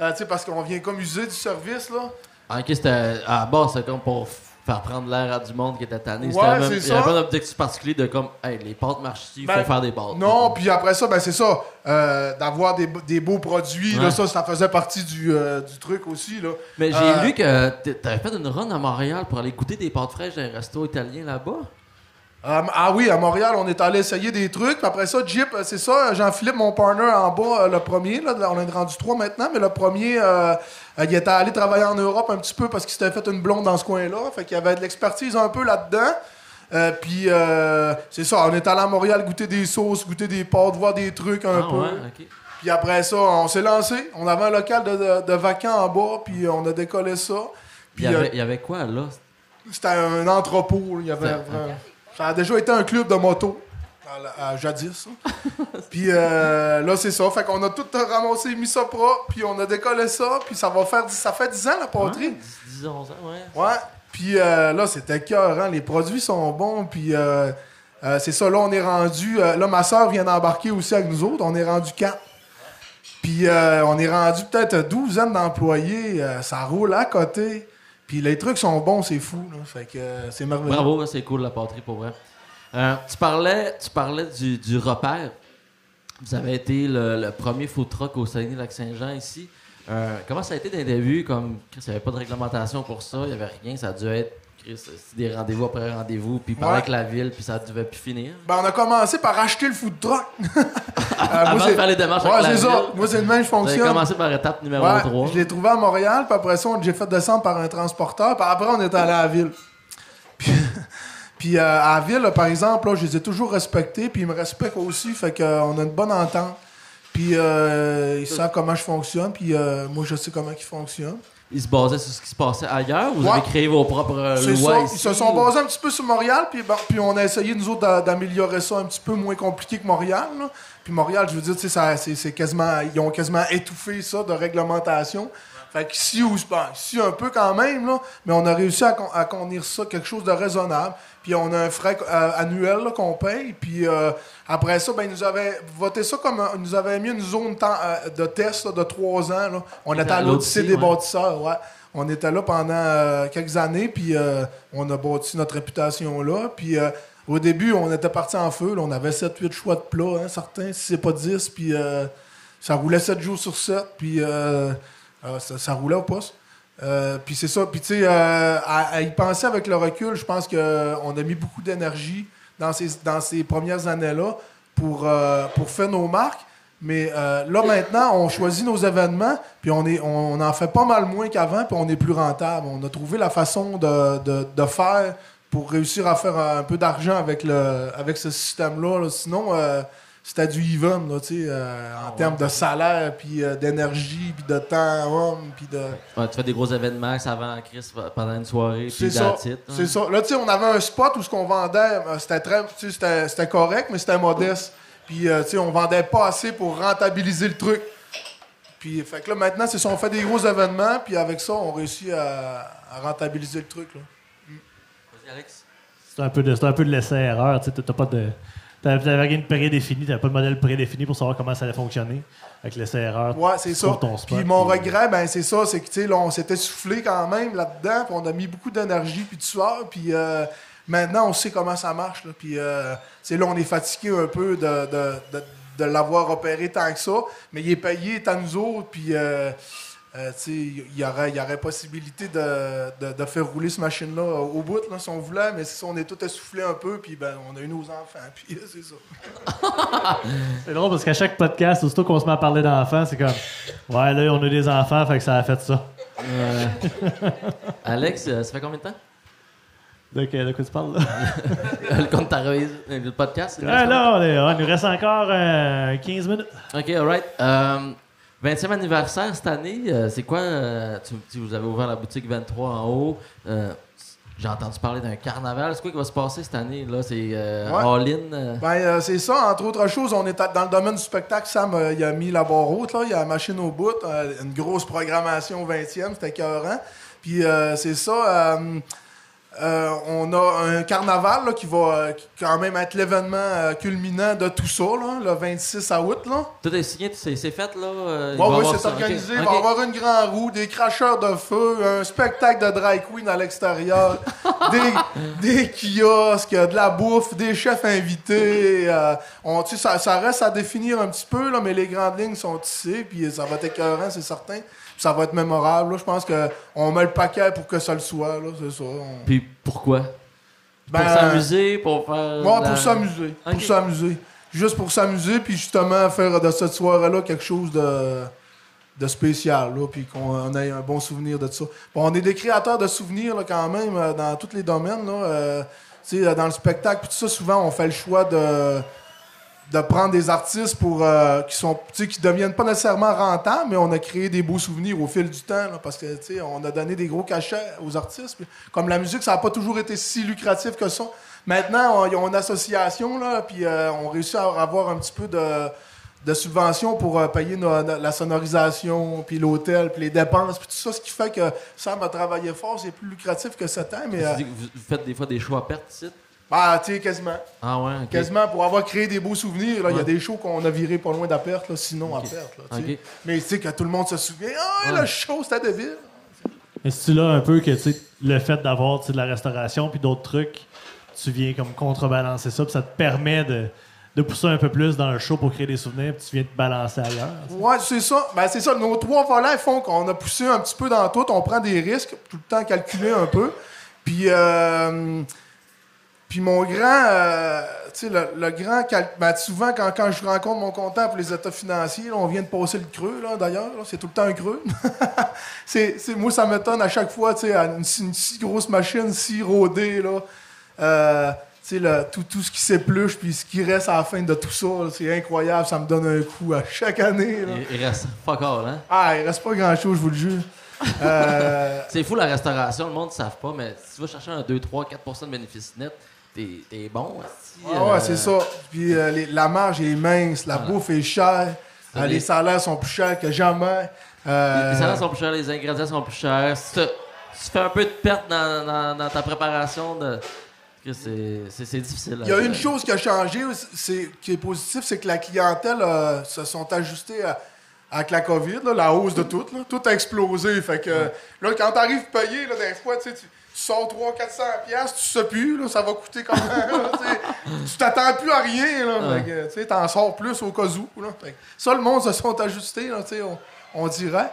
Euh, parce qu'on vient comme user du service. Là. Ok, c'était à base, c'était comme pour faire prendre l'air à du monde qui était tanné. Ouais, C'était même- c'est Il n'y avait ça. pas d'objectif particulier de comme, hey, les pâtes marchent ici, il Ben, faut faire des pâtes. Non, puis après ça, ben c'est ça. euh, D'avoir des, des beaux produits, là, ça, ça faisait partie du, euh, du truc aussi. Là. Mais j'ai Euh, lu que t'a- t'avais fait une run à Montréal pour aller goûter des pâtes fraîches dans un resto italien là-bas. Euh, ah oui, à Montréal, on est allé essayer des trucs. Puis après ça, Jeep, euh, c'est ça, Jean-Philippe, mon partner en bas, euh, le premier, là, on est rendu trois maintenant, mais le premier, euh, il était allé travailler en Europe un petit peu parce qu'il s'était fait une blonde dans ce coin-là. Fait qu'il y avait de l'expertise un peu là-dedans. Puis c'est ça, on est allé à Montréal goûter des sauces, goûter des pâtes, voir des trucs un ah peu. ouais. Puis après ça, on s'est lancé. On avait un local de, de, de vacants en bas, puis on a décollé ça. Il Puis y, avait, il y avait quoi là? c'était un entrepôt. Il y avait vraiment- Ça a déjà été un club de moto. à jadis. hein. [laughs] puis euh, là, c'est ça. Fait qu'on a tout ramassé, mis ça propre, puis on a décollé ça, puis ça va faire... dix- Ça fait 10 ans, la poterie. 10, 11 ans, ouais. Ouais. Puis euh, là, c'était cœur, hein. Les produits sont bons, puis euh, c'est ça. Là, on est rendu... là, ma soeur vient d'embarquer aussi avec nous autres. On est rendu 4. Puis on est rendu peut-être 12 ans d'employés. ça roule à côté. Puis les trucs sont bons, c'est fou. Là. Fait que euh, c'est merveilleux. Bravo, c'est cool la pâterie pour vrai. Euh, tu parlais, tu parlais du, du repère. Vous avez été le, premier food truck au Saguenay-Lac-Saint-Jean ici. Euh, comment ça a été d'un début? Comme, il n'y avait pas de réglementation pour ça, il n'y avait rien, ça a dû être c'est des rendez-vous après rendez-vous, puis parler Ouais. avec la ville, puis ça devait plus finir. Ben, on a commencé par acheter le food truck. [laughs] Euh, Avant de c'est- faire les démarches Ouais, avec la c'est ça. ville. Moi, c'est le même, je fonctionne. commencé par étape numéro Ouais, 3. je l'ai trouvé à Montréal, puis après ça, j'ai fait descendre par un transporteur, puis après, on est allé à la ville. Puis, [laughs] puis, euh, à la ville, là, par exemple, là, je les ai toujours respectés, puis ils me respectent aussi, fait qu'on a une bonne entente. Puis euh, ils savent comment je fonctionne, puis euh, moi, je sais comment ils fonctionnent. Ils se basaient sur ce qui se passait ailleurs? Ou vous Ouais. avez créé vos propres euh, lois ici? Ils se sont basés un petit peu sur Montréal, puis, bon, puis on a essayé, nous autres, d'a- d'améliorer ça un petit peu moins compliqué que Montréal. là. Puis Montréal, je veux dire, ça- quasiment, ils ont quasiment étouffé ça de réglementation. Fait qu'ici, ou- ben, ici un peu quand même, là, mais on a réussi à, con- à contenir ça, quelque chose de raisonnable. Puis on a un frais euh, annuel là, qu'on paye. Puis euh, après ça, ben, ils nous avaient voté ça comme. un- ils nous avaient mis une zone euh, de test là, de trois ans. là. On était à l'Odyssée des ouais. bâtisseurs, ouais. On était là pendant euh, quelques années, puis euh, on a bâti notre réputation là. Puis euh, au début, on était parti en feu. là. on avait 7-8 choix de plats, hein, certains, si c'est pas 10. Puis euh, ça roulait 7 jours sur 7. Puis euh, euh, ça, roulait au poste. Euh, puis c'est ça. Puis tu sais, euh, à, y penser avec le recul, je pense qu'on a mis beaucoup d'énergie dans ces, dans ces premières années-là pour, euh, pour faire nos marques. Mais euh, là, maintenant, on choisit nos événements, puis on, est, on en fait pas mal moins qu'avant, puis on est plus rentable. On a trouvé la façon de, de- faire pour réussir à faire un peu d'argent avec, le, avec ce système-là. là. Sinon, euh, c'était du even, là, tu sais, euh, en termes de salaire, puis euh, d'énergie, puis de temps, homme, puis de... Ouais, tu fais des gros événements ça avant Chris pendant une soirée, C'est puis ça. hein. C'est ça. Là, tu sais, on avait un spot où ce qu'on vendait, euh, c'était très, tu sais, c'était, correct, mais c'était modeste. Puis, euh, tu sais, on vendait pas assez pour rentabiliser le truc. Puis, fait que là, maintenant, c'est ça, on fait des gros événements, puis avec ça, on réussit à, à rentabiliser le truc, là. Vas-y, Alex. C'est un peu de, c'est un peu de l'essai-erreur. Tu sais, t'as pas de. T'avais rien de prédéfini, t'avais pas de modèle prédéfini pour savoir comment ça allait fonctionner. Avec l'essai-erreur. Ouais, c'est ça. trouves ton spot, Puis mon puis- regret, ben c'est ça, c'est que tu sais, là, on s'était soufflé quand même là-dedans, puis on a mis beaucoup d'énergie puis de sueur, puis euh, maintenant on sait comment ça marche, là, puis euh, là on est fatigué un peu de, de, de, de l'avoir opéré tant que ça, mais il est payé, à nous autres, puis euh, euh, il y aurait, il y aurait possibilité de, de, de faire rouler cette machine-là au bout, là, si on voulait, mais c'est ça, on est tout essoufflé un peu, puis ben on a eu nos enfants, [laughs] puis c'est ça. [laughs] C'est drôle parce qu'à chaque podcast, aussitôt qu'on se met à parler d'enfants, c'est comme Ouais, là, on a des enfants, fait que ça a fait ça. Euh, Alex, euh, ça fait combien de temps? Euh, de quoi tu parles là? [laughs] le compte ta réalisé- euh, le podcast? Ouais, là, on est- nous reste encore euh, 15 minutes. OK, alright. Euh, 20e anniversaire cette année, euh, c'est quoi? euh, tu, tu- vous avez ouvert la boutique 23 en haut. euh, J'ai entendu parler d'un carnaval. C'est quoi qui va se passer cette année? là? C'est Ouais. all-in? Ben, c'est ça, entre autres choses, on est à- dans le domaine du spectacle. Sam, il a mis la barre haute, là, il a la machine au bout, une grosse programmation 20e, c'était écœurant. Puis c'est ça, euh, on a un carnaval là, qui va euh, qui quand même être l'événement euh, culminant de tout ça, là, le 26 août. Là. Tout est signé, c'est fait, là? Bon, oui, c'est organisé. OK. Il va y avoir une grande roue, des cracheurs de feu, un spectacle de drag queen à l'extérieur, [laughs] des, des kiosques, de la bouffe, des chefs invités. on, ça, ça reste à définir un petit peu, là, mais les grandes lignes sont tissées, puis ça va être écœurant, c'est certain. Ça va être mémorable. Je pense qu'on met le paquet pour que ça le soit. là, C'est ça. On- Puis pourquoi? Ben, pour s'amuser, pour faire. Ouais, la- pour s'amuser. Pour s'amuser. Juste pour s'amuser, puis justement faire de cette soirée-là quelque chose de, de spécial, là, puis qu'on ait un bon souvenir de ça. Bon, on est des créateurs de souvenirs, là, quand même, euh, dans tous les domaines, là. Euh, dans le spectacle, puis tout ça, souvent, on fait le choix de de prendre des artistes pour euh, qui sont tu sais, qui deviennent pas nécessairement rentables mais on a créé des beaux souvenirs au fil du temps là, parce que tu sais, on a donné des gros cachets aux artistes puis comme la musique ça n'a pas toujours été si lucratif que ça maintenant on, ils ont une association là puis euh, on réussit à avoir un petit peu de de subventions pour euh, payer no- no- la sonorisation, puis l'hôtel, puis les dépenses, puis tout ça, ce qui fait que Sam a travaillé fort, c'est plus lucratif que 7 ans, mais Tu dis que vous vous faites des fois des choix à perte? Bah, tu sais, quasiment. Ah ouais. Quasiment pour avoir créé des beaux souvenirs. là, Il y a des shows qu'on a virés pas loin de la perte, là, sinon à perte. là. Mais tu sais que tout le monde se souvient. Ah, Ouais. le show, c'était débile. Mais c'est là un peu que tu sais, le fait d'avoir de la restauration puis d'autres trucs, tu viens comme contrebalancer ça, puis ça te permet de, de pousser un peu plus dans le show pour créer des souvenirs, puis tu viens te balancer ailleurs. Ouais, c'est ça. Ben, c'est ça. Nos trois volets font qu'on a poussé un petit peu dans tout. On prend des risques, tout le temps calculé un peu. Puis, euh, puis mon grand, euh, tu sais, le, le grand, cal- ben, souvent quand, quand je rencontre mon comptable pour les états financiers, là, on vient de passer le creux, là, d'ailleurs, c'est tout le temps un creux. [laughs] c'est, c'est- moi, ça m'étonne à chaque fois, tu sais, une, si- une si grosse machine, si rodée, là. Euh, tu sais, le- tout, tout ce qui s'épluche, puis ce qui reste à la fin de tout ça, c'est incroyable, ça me donne un coup à chaque année. Là. Il, il reste fuck all, hein? Ah, il reste pas grand-chose, je vous le jure. Euh, [laughs] C'est fou la restauration, le monde ne savent pas, mais si tu vas chercher un 2, 3, 4% de bénéfice net, t'es bon. esti, Ah ouais, euh, c'est ça. Puis euh, les- la marge est mince, la Voilà. bouffe est chère. Euh, les salaires sont plus chers que jamais. Euh, Les salaires sont plus chers, les ingrédients sont plus chers. Si tu tu fais un peu de perte dans, dans- dans ta préparation, de... c'est difficile. Il y a une chose qui a changé, c'est, qui est positif, c'est que la clientèle euh, se sont ajustés à- avec la COVID, là, la hausse de tout. là. Tout a explosé. Fait que, là, quand t'arrives payé, là, des fois, tu sais, tu tu sors 300-400 piastres, tu sais plus, là, ça va coûter combien. là, [laughs] tu t'attends plus à rien. Là, Ouais. Tu t'en sors plus au cas où. Là. Fait que ça, le monde se sont ajustés, là, on, on dirait.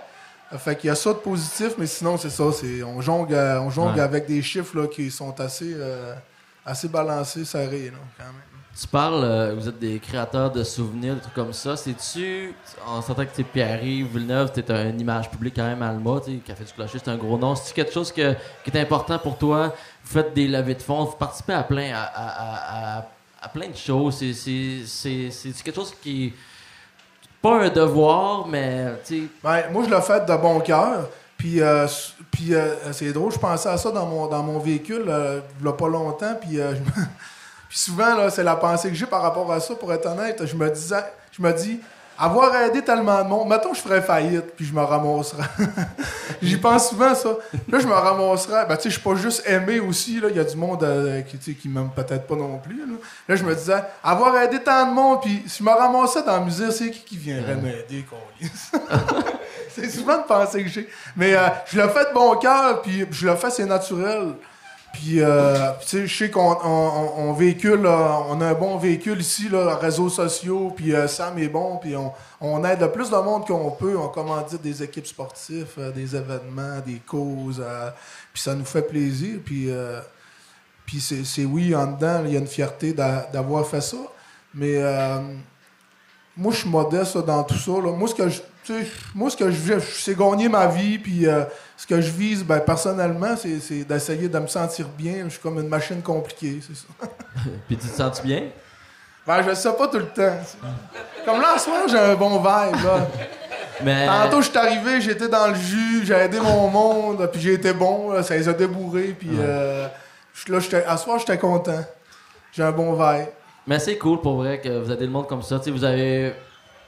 Fait qu'il y a ça de positif, mais sinon, c'est ça. C'est, on jongle, on jongle Ouais. avec des chiffres là, qui sont assez, euh, assez balancés, serrés, là, quand même. Tu parles, euh, vous êtes des créateurs de souvenirs, des trucs comme ça. C'est-tu, en sentant que tu es Pierre-Yves Villeneuve, tu es une image publique quand même, Alma, tu sais, Café du Clocher, c'est un gros nom. C'est-tu quelque chose que- qui est important pour toi? Vous faites des levées de fonds, vous participez à plein, à, à- à- à- à plein de choses. C'est- C'est quelque chose qui. Pas un devoir, mais tu sais. Ben, moi, je l'ai fait de bon cœur. Puis, euh, puis euh, c'est drôle, je pensais à ça dans mon, dans mon véhicule euh, il y a pas longtemps. Puis, je puis souvent, là, c'est la pensée que j'ai par rapport à ça, pour être honnête. Je me disais, je me dis, avoir aidé tellement de monde, mettons, je ferais faillite, puis je me ramasserais. [laughs] J'y pense souvent, ça. Là, je me ramasserais. Ben, tu sais, je suis pas juste aimé aussi. là. Il y a du monde euh, qui, qui m'aime peut-être pas non plus. Là. Là, je me disais, avoir aidé tant de monde, puis si je me ramassais dans la musique, c'est qui qui viendrait m'aider, câlisse? [laughs] C'est souvent une pensée que j'ai. Mais euh, je le fais de bon cœur, puis je le fais, c'est naturel. Puis, euh, tu sais, je sais qu'on on, on- on véhicule, là, on a un bon véhicule ici, là, réseaux sociaux, puis euh, Sam est bon, puis on, aide le plus de monde qu'on peut. On commandite des équipes sportives, euh, des événements, des causes, euh, puis ça nous fait plaisir. Puis, euh, puis c'est, oui, en dedans, il y a une fierté d'a- d'avoir fait ça. Mais euh, moi, je suis modeste dans tout ça. Moi, ce que je, moi, ce que je c'est gagner ma vie. Puis euh, ce que je vise, ben, personnellement, c'est, d'essayer de me sentir bien. Je suis comme une machine compliquée, c'est ça. [laughs] Puis tu te sens bien? Ben, je le sais pas tout le temps. Comme là, en ce moment, j'ai un bon vibe. Là. Mais. Tantôt, je suis arrivé, j'étais dans le jus, j'ai aidé mon monde, puis j'ai été bon. là, ça les a débourrés. Puis euh, là, à ce soir, j'étais content. J'ai un bon vibe. Mais c'est cool pour vrai que vous aidez le monde comme ça. Tu sais, vous avez.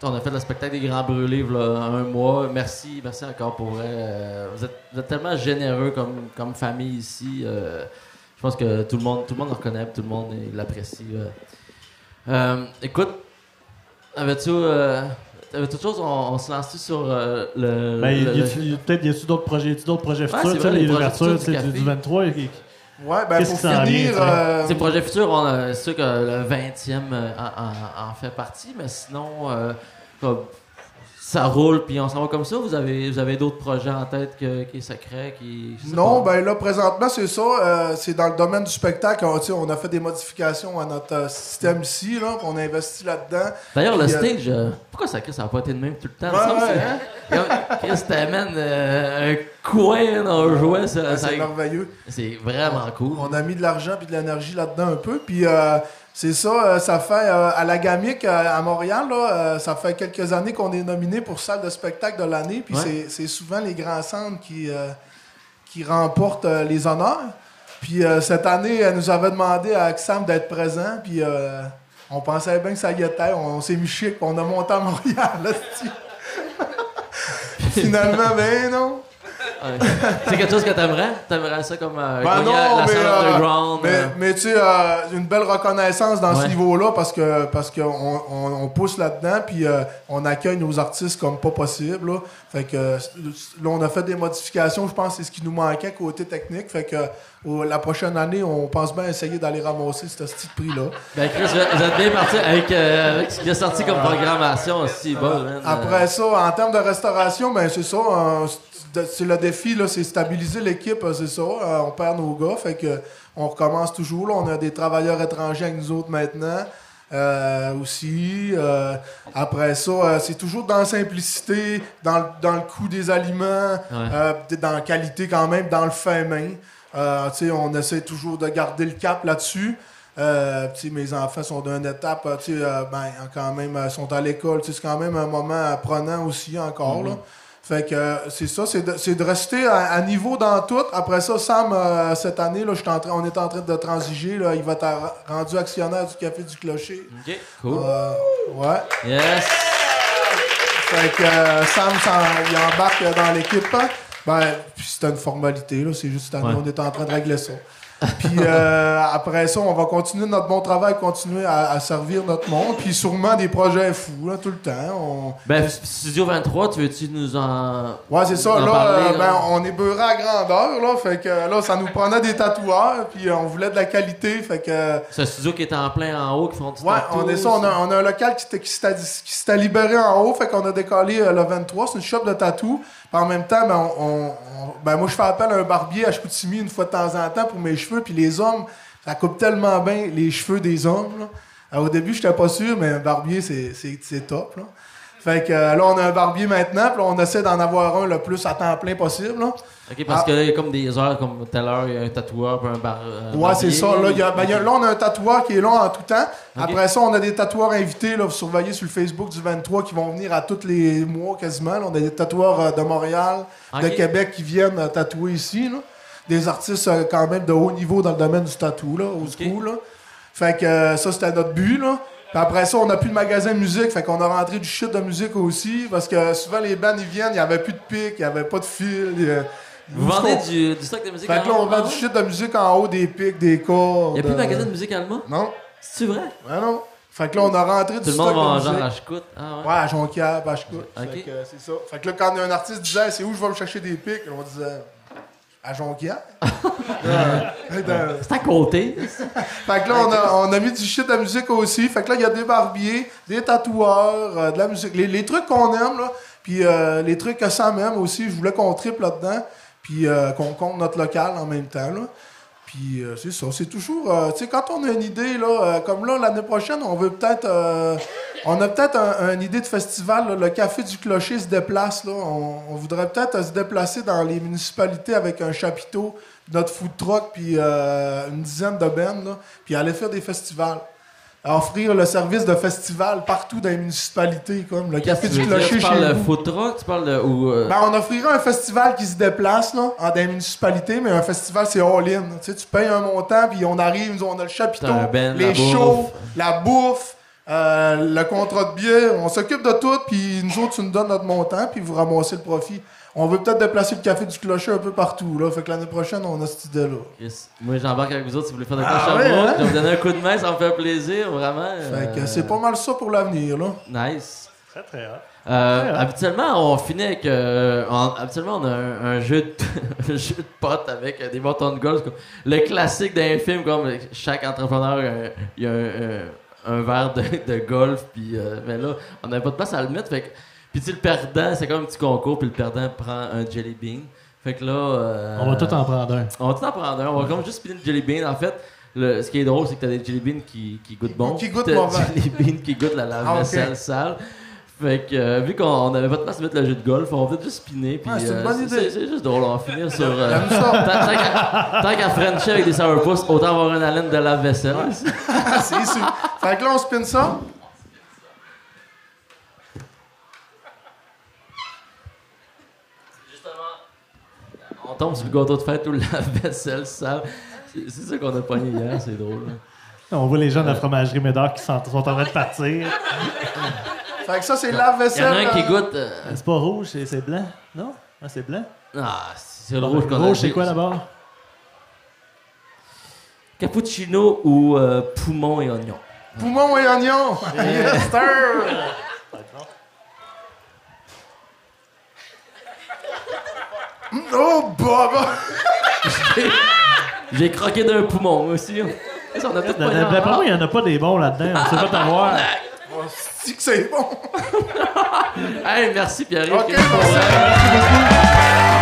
On a fait le spectacle des Grands Brûlés là, un mois. Merci, merci encore pour. Euh, vous, êtes, vous êtes tellement généreux comme, comme famille ici. Euh, je pense que tout le monde, tout le monde le reconnaît, tout le monde il l'apprécie. euh. Écoute, avais-tu. Euh, avais-tu autre chose? On, on se lance sur euh, le. Ben, le- le- peut-être y a-tu d'autres projets, d'autres projets Ouais, futurs, vrai, les ouvertures du du, café. 23. y- Ouais, ben pour finir, euh, Ces projets futurs, on a, c'est sûr que le 20e euh, en, en- en fait partie, mais sinon, euh, comme, ça roule puis on s'en va comme ça. Vous avez, vous avez d'autres projets en tête que- qui est secret, qui. Non, pas. ben là, présentement, c'est ça. euh, c'est dans le domaine du spectacle. On, a fait des modifications à notre euh, système ici. Là, puis on a investi là-dedans. D'ailleurs, le puis, euh, stage, euh, pourquoi ça, ça n'a pas été de même tout le temps? Ouais, ouais, c'est- hein? Chris t'amène un coin dans le jouet, ça- ça- c'est merveilleux. c'est vraiment cool. On a mis de l'argent et de l'énergie là-dedans un peu. Puis c'est ça, euh, ça fait euh, à la Gamique euh, à Montréal, là, ça fait quelques années qu'on est nominé pour salle de spectacle de l'année. Puis Ouais. c'est- souvent les grands centres qui, qui remportent les honneurs. Puis cette année, elle nous avait demandé à Axam d'être présent. Puis euh, on pensait bien que ça y était. On, on s'est mis chic. On a monté à Montréal. [laughs] là. [laughs] Finalement, ben non. Ouais. c'est quelque chose que t'aimerais? T'aimerais ça comme euh, Ben gagner la non, mais, euh, underground? mais, euh, mais tu sais, euh, une belle reconnaissance dans Ouais. ce niveau-là parce que parce qu'on on, on pousse là-dedans puis on accueille nos artistes comme pas possible. Là. Fait que là, on a fait des modifications, je pense que c'est ce qui nous manquait côté technique. Fait que la prochaine année, on pense bien essayer d'aller ramasser ce petit prix-là. Ben Chris, vous êtes- bien parti avec, euh, avec ce qui est sorti comme programmation aussi. Bon, man. Après ça, en termes de restauration, ben c'est ça. euh, c'est- le défi, là, c'est stabiliser l'équipe, euh, c'est ça. Euh, on perd nos gars, fait que on recommence toujours. Là, on a des travailleurs étrangers avec nous autres maintenant. euh, aussi. Euh, après ça, euh, c'est toujours dans la simplicité, dans, le- dans le coût des aliments, euh, dans la qualité quand même, dans le fin main. Euh, on essaie toujours de garder le cap là-dessus. Euh, mes enfants sont d'une étape, euh, euh, ben, quand même, sont à l'école. C'est quand même un moment apprenant aussi encore. là. Fait que c'est ça, c'est de, de rester à, à niveau dans tout. Après ça, Sam, euh, cette année, là, en train- on est en train de transiger. Là, il va être rendu actionnaire du Café du Clocher. Ok, cool. Euh, ouais. Yes. Fait que euh, Sam, il embarque dans l'équipe. hein. Ben, puis c'était une formalité, là. C'est juste Ouais. on est en train de régler ça. Puis euh, après ça, on va continuer notre bon travail, continuer à, à servir notre monde. Puis sûrement des projets fous, là, tout le temps. On- Ben, Studio 23, tu veux-tu nous en. Ouais, c'est ça. en Là, parler, euh, là? ben, on est beurré à grandeur, là. Fait que là, ça nous prenait des tatoueurs. Puis on voulait de la qualité. Fait que. Ce studio qui est en plein en haut, qui font du Ouais, tatou, on est ça. On a, on a un local qui s'était- qui libéré en haut, fait qu'on a décollé euh, le 23. C'est une shop de tatou. En même temps, ben, ben, moi, je fais appel à un barbier à Chicoutimi une fois de temps en temps pour mes cheveux. Puis les hommes, ça coupe tellement bien les cheveux des hommes. Alors, au début, j'étais pas sûr, mais un barbier, c'est- top. Fait que euh, là, on a un barbier maintenant. Puis on essaie d'en avoir un le plus à temps plein possible. là. Ok, parce Ah. que là, il y a comme des heures, comme tout à l'heure, il y a un tatoueur, puis un bar. un Ouais, c'est ça. Là, il y a- ben, il y a- là, on a un tatoueur qui est là en tout temps. Après ça, on a des tatoueurs invités. Là, vous surveillez sur le Facebook du 23 qui vont venir à tous les mois quasiment. là. On a des tatoueurs euh, de Montréal, de. Québec qui viennent euh, tatouer ici. là. Des artistes euh, quand même de haut niveau dans le domaine du tatou, là, au school. Là. Fait que euh, ça, c'était notre but. Là. Puis après ça, on n'a plus de magasin de musique. Fait qu'on a rentré du shit de musique aussi. Parce que souvent, les bands, ils viennent, il n'y avait plus de pic, il n'y avait pas de fil. a- Vous vendez du, du stock de musique Fait en que là, on vend en du shit de musique en haut, des pics, des cordes. Il y a plus de euh, magasin de musique en Allemand? Non, C'est vrai? ouais, non. Fait que là, on a rentré du Tout le stock monde va en de genre musique. à Chicoute. Ah ouais. Ouais, à Jonquière, à Chicout. Ok. Fait que, euh, c'est ça. Fait que là, quand un artiste disait c'est où je vais me chercher des pics, on disait à Jonquière. [laughs] Dans- C'est à côté. fait que là, on a, on a mis du shit de musique aussi. Fait que là, il y a des barbiers, des tatoueurs, euh, de la musique. Les, les trucs qu'on aime, là. Puis euh, les trucs que Sam aime aussi, je voulais qu'on triple là-dedans. Puis euh, qu'on compte notre local en même temps, là. Puis euh, c'est ça, c'est toujours... euh, tu sais, quand on a une idée, là, euh, comme là, l'année prochaine, on veut peut-être... on a peut-être un- une idée de festival, le Café du Clocher se déplace, là. On, voudrait peut-être se déplacer dans les municipalités avec un chapiteau, notre food truck, puis une dizaine de là, puis aller faire des festivals. À offrir le service de festival partout dans les municipalités, comme le Café du? Clocher Tu parles de vous. food truck, tu parles de. Ou, euh, Ben, on offrirait un festival qui se déplace là, en des municipalités, mais un festival, c'est all-in. Tu sais, tu payes un montant, puis on arrive, nous, on a le chapiteau, ben, les shows, la bouffe, euh, le contrat de biais. On s'occupe de tout, puis nous autres, tu nous donnes notre montant, puis vous ramassez le profit. On veut peut-être déplacer le café du clocher un peu partout. Là. Fait que l'année prochaine, on a cette idée-là. Moi, j'embarque avec vous autres si vous voulez faire de Ah à ouais, hein? Je vais vous donner un coup de main, ça me fait plaisir, vraiment. Fait que euh, c'est pas mal ça pour l'avenir. là. Nice. Très, très. Euh, Ouais, ouais. habituellement, on finit avec. euh, on- habituellement, on a un, un jeu de, [laughs] un jeu de potes avec euh, des bâtons de golf. le classique d'un film, comme chaque entrepreneur, euh, il y a un, un- un verre de, de golf. Puis, euh, mais là, on n'avait pas de place à le mettre. Fait que, puis, tu le perdant, c'est comme un petit concours. Puis, le perdant prend un jelly bean. Fait que là. euh, On va tout en prendre un. On va tout en prendre un. On va comme juste spinner le jelly bean. En fait, le, ce qui est drôle, c'est que t'as des jelly beans qui, qui goûtent bon. Qui goûtent mauvais. des jelly beans qui goûtent la [laughs] lave-vaisselle Ah, sale. Fait que, euh, vu qu'on n'avait pas de place à mettre le jeu de golf, on va peut-être juste spinner. Puis, Ouais, c'est une euh, bonne idée. idée. C'est juste drôle, on va finir sur. [laughs] euh, tant tant qu'à Frencher avec des sourpuss, autant avoir une haleine de lave-vaisselle. [laughs] c'est sûr. Fait que là, on spin ça. Tombe sur le gâteau de fête ou le lave-vaisselle sale. C'est c'est ça qu'on a pogné hier, c'est drôle. là. On voit les gens de la fromagerie Médard qui sont, sont en train de partir. Fait que ça, c'est Il y lave-vaisselle. en a un qui euh, goûte. euh, C'est pas rouge, c'est c'est blanc. Non? Ah, c'est blanc? Ah, c'est le rouge qu'on a. Rouge, c'est quoi d'abord? Cappuccino ou euh, poumon et oignon? Poumon et oignon. [laughs] Yes, sir. Oh, baba! J'ai croqué d'un poumon, moi aussi. Ça, on a peut-être pas eu D'après en- moi, il n'y en a pas des bons là-dedans. On sait pas t'avoir. Oh, c'est que c'est bon? [laughs] Hey, merci Pierre. Ok, merci. Merci beaucoup.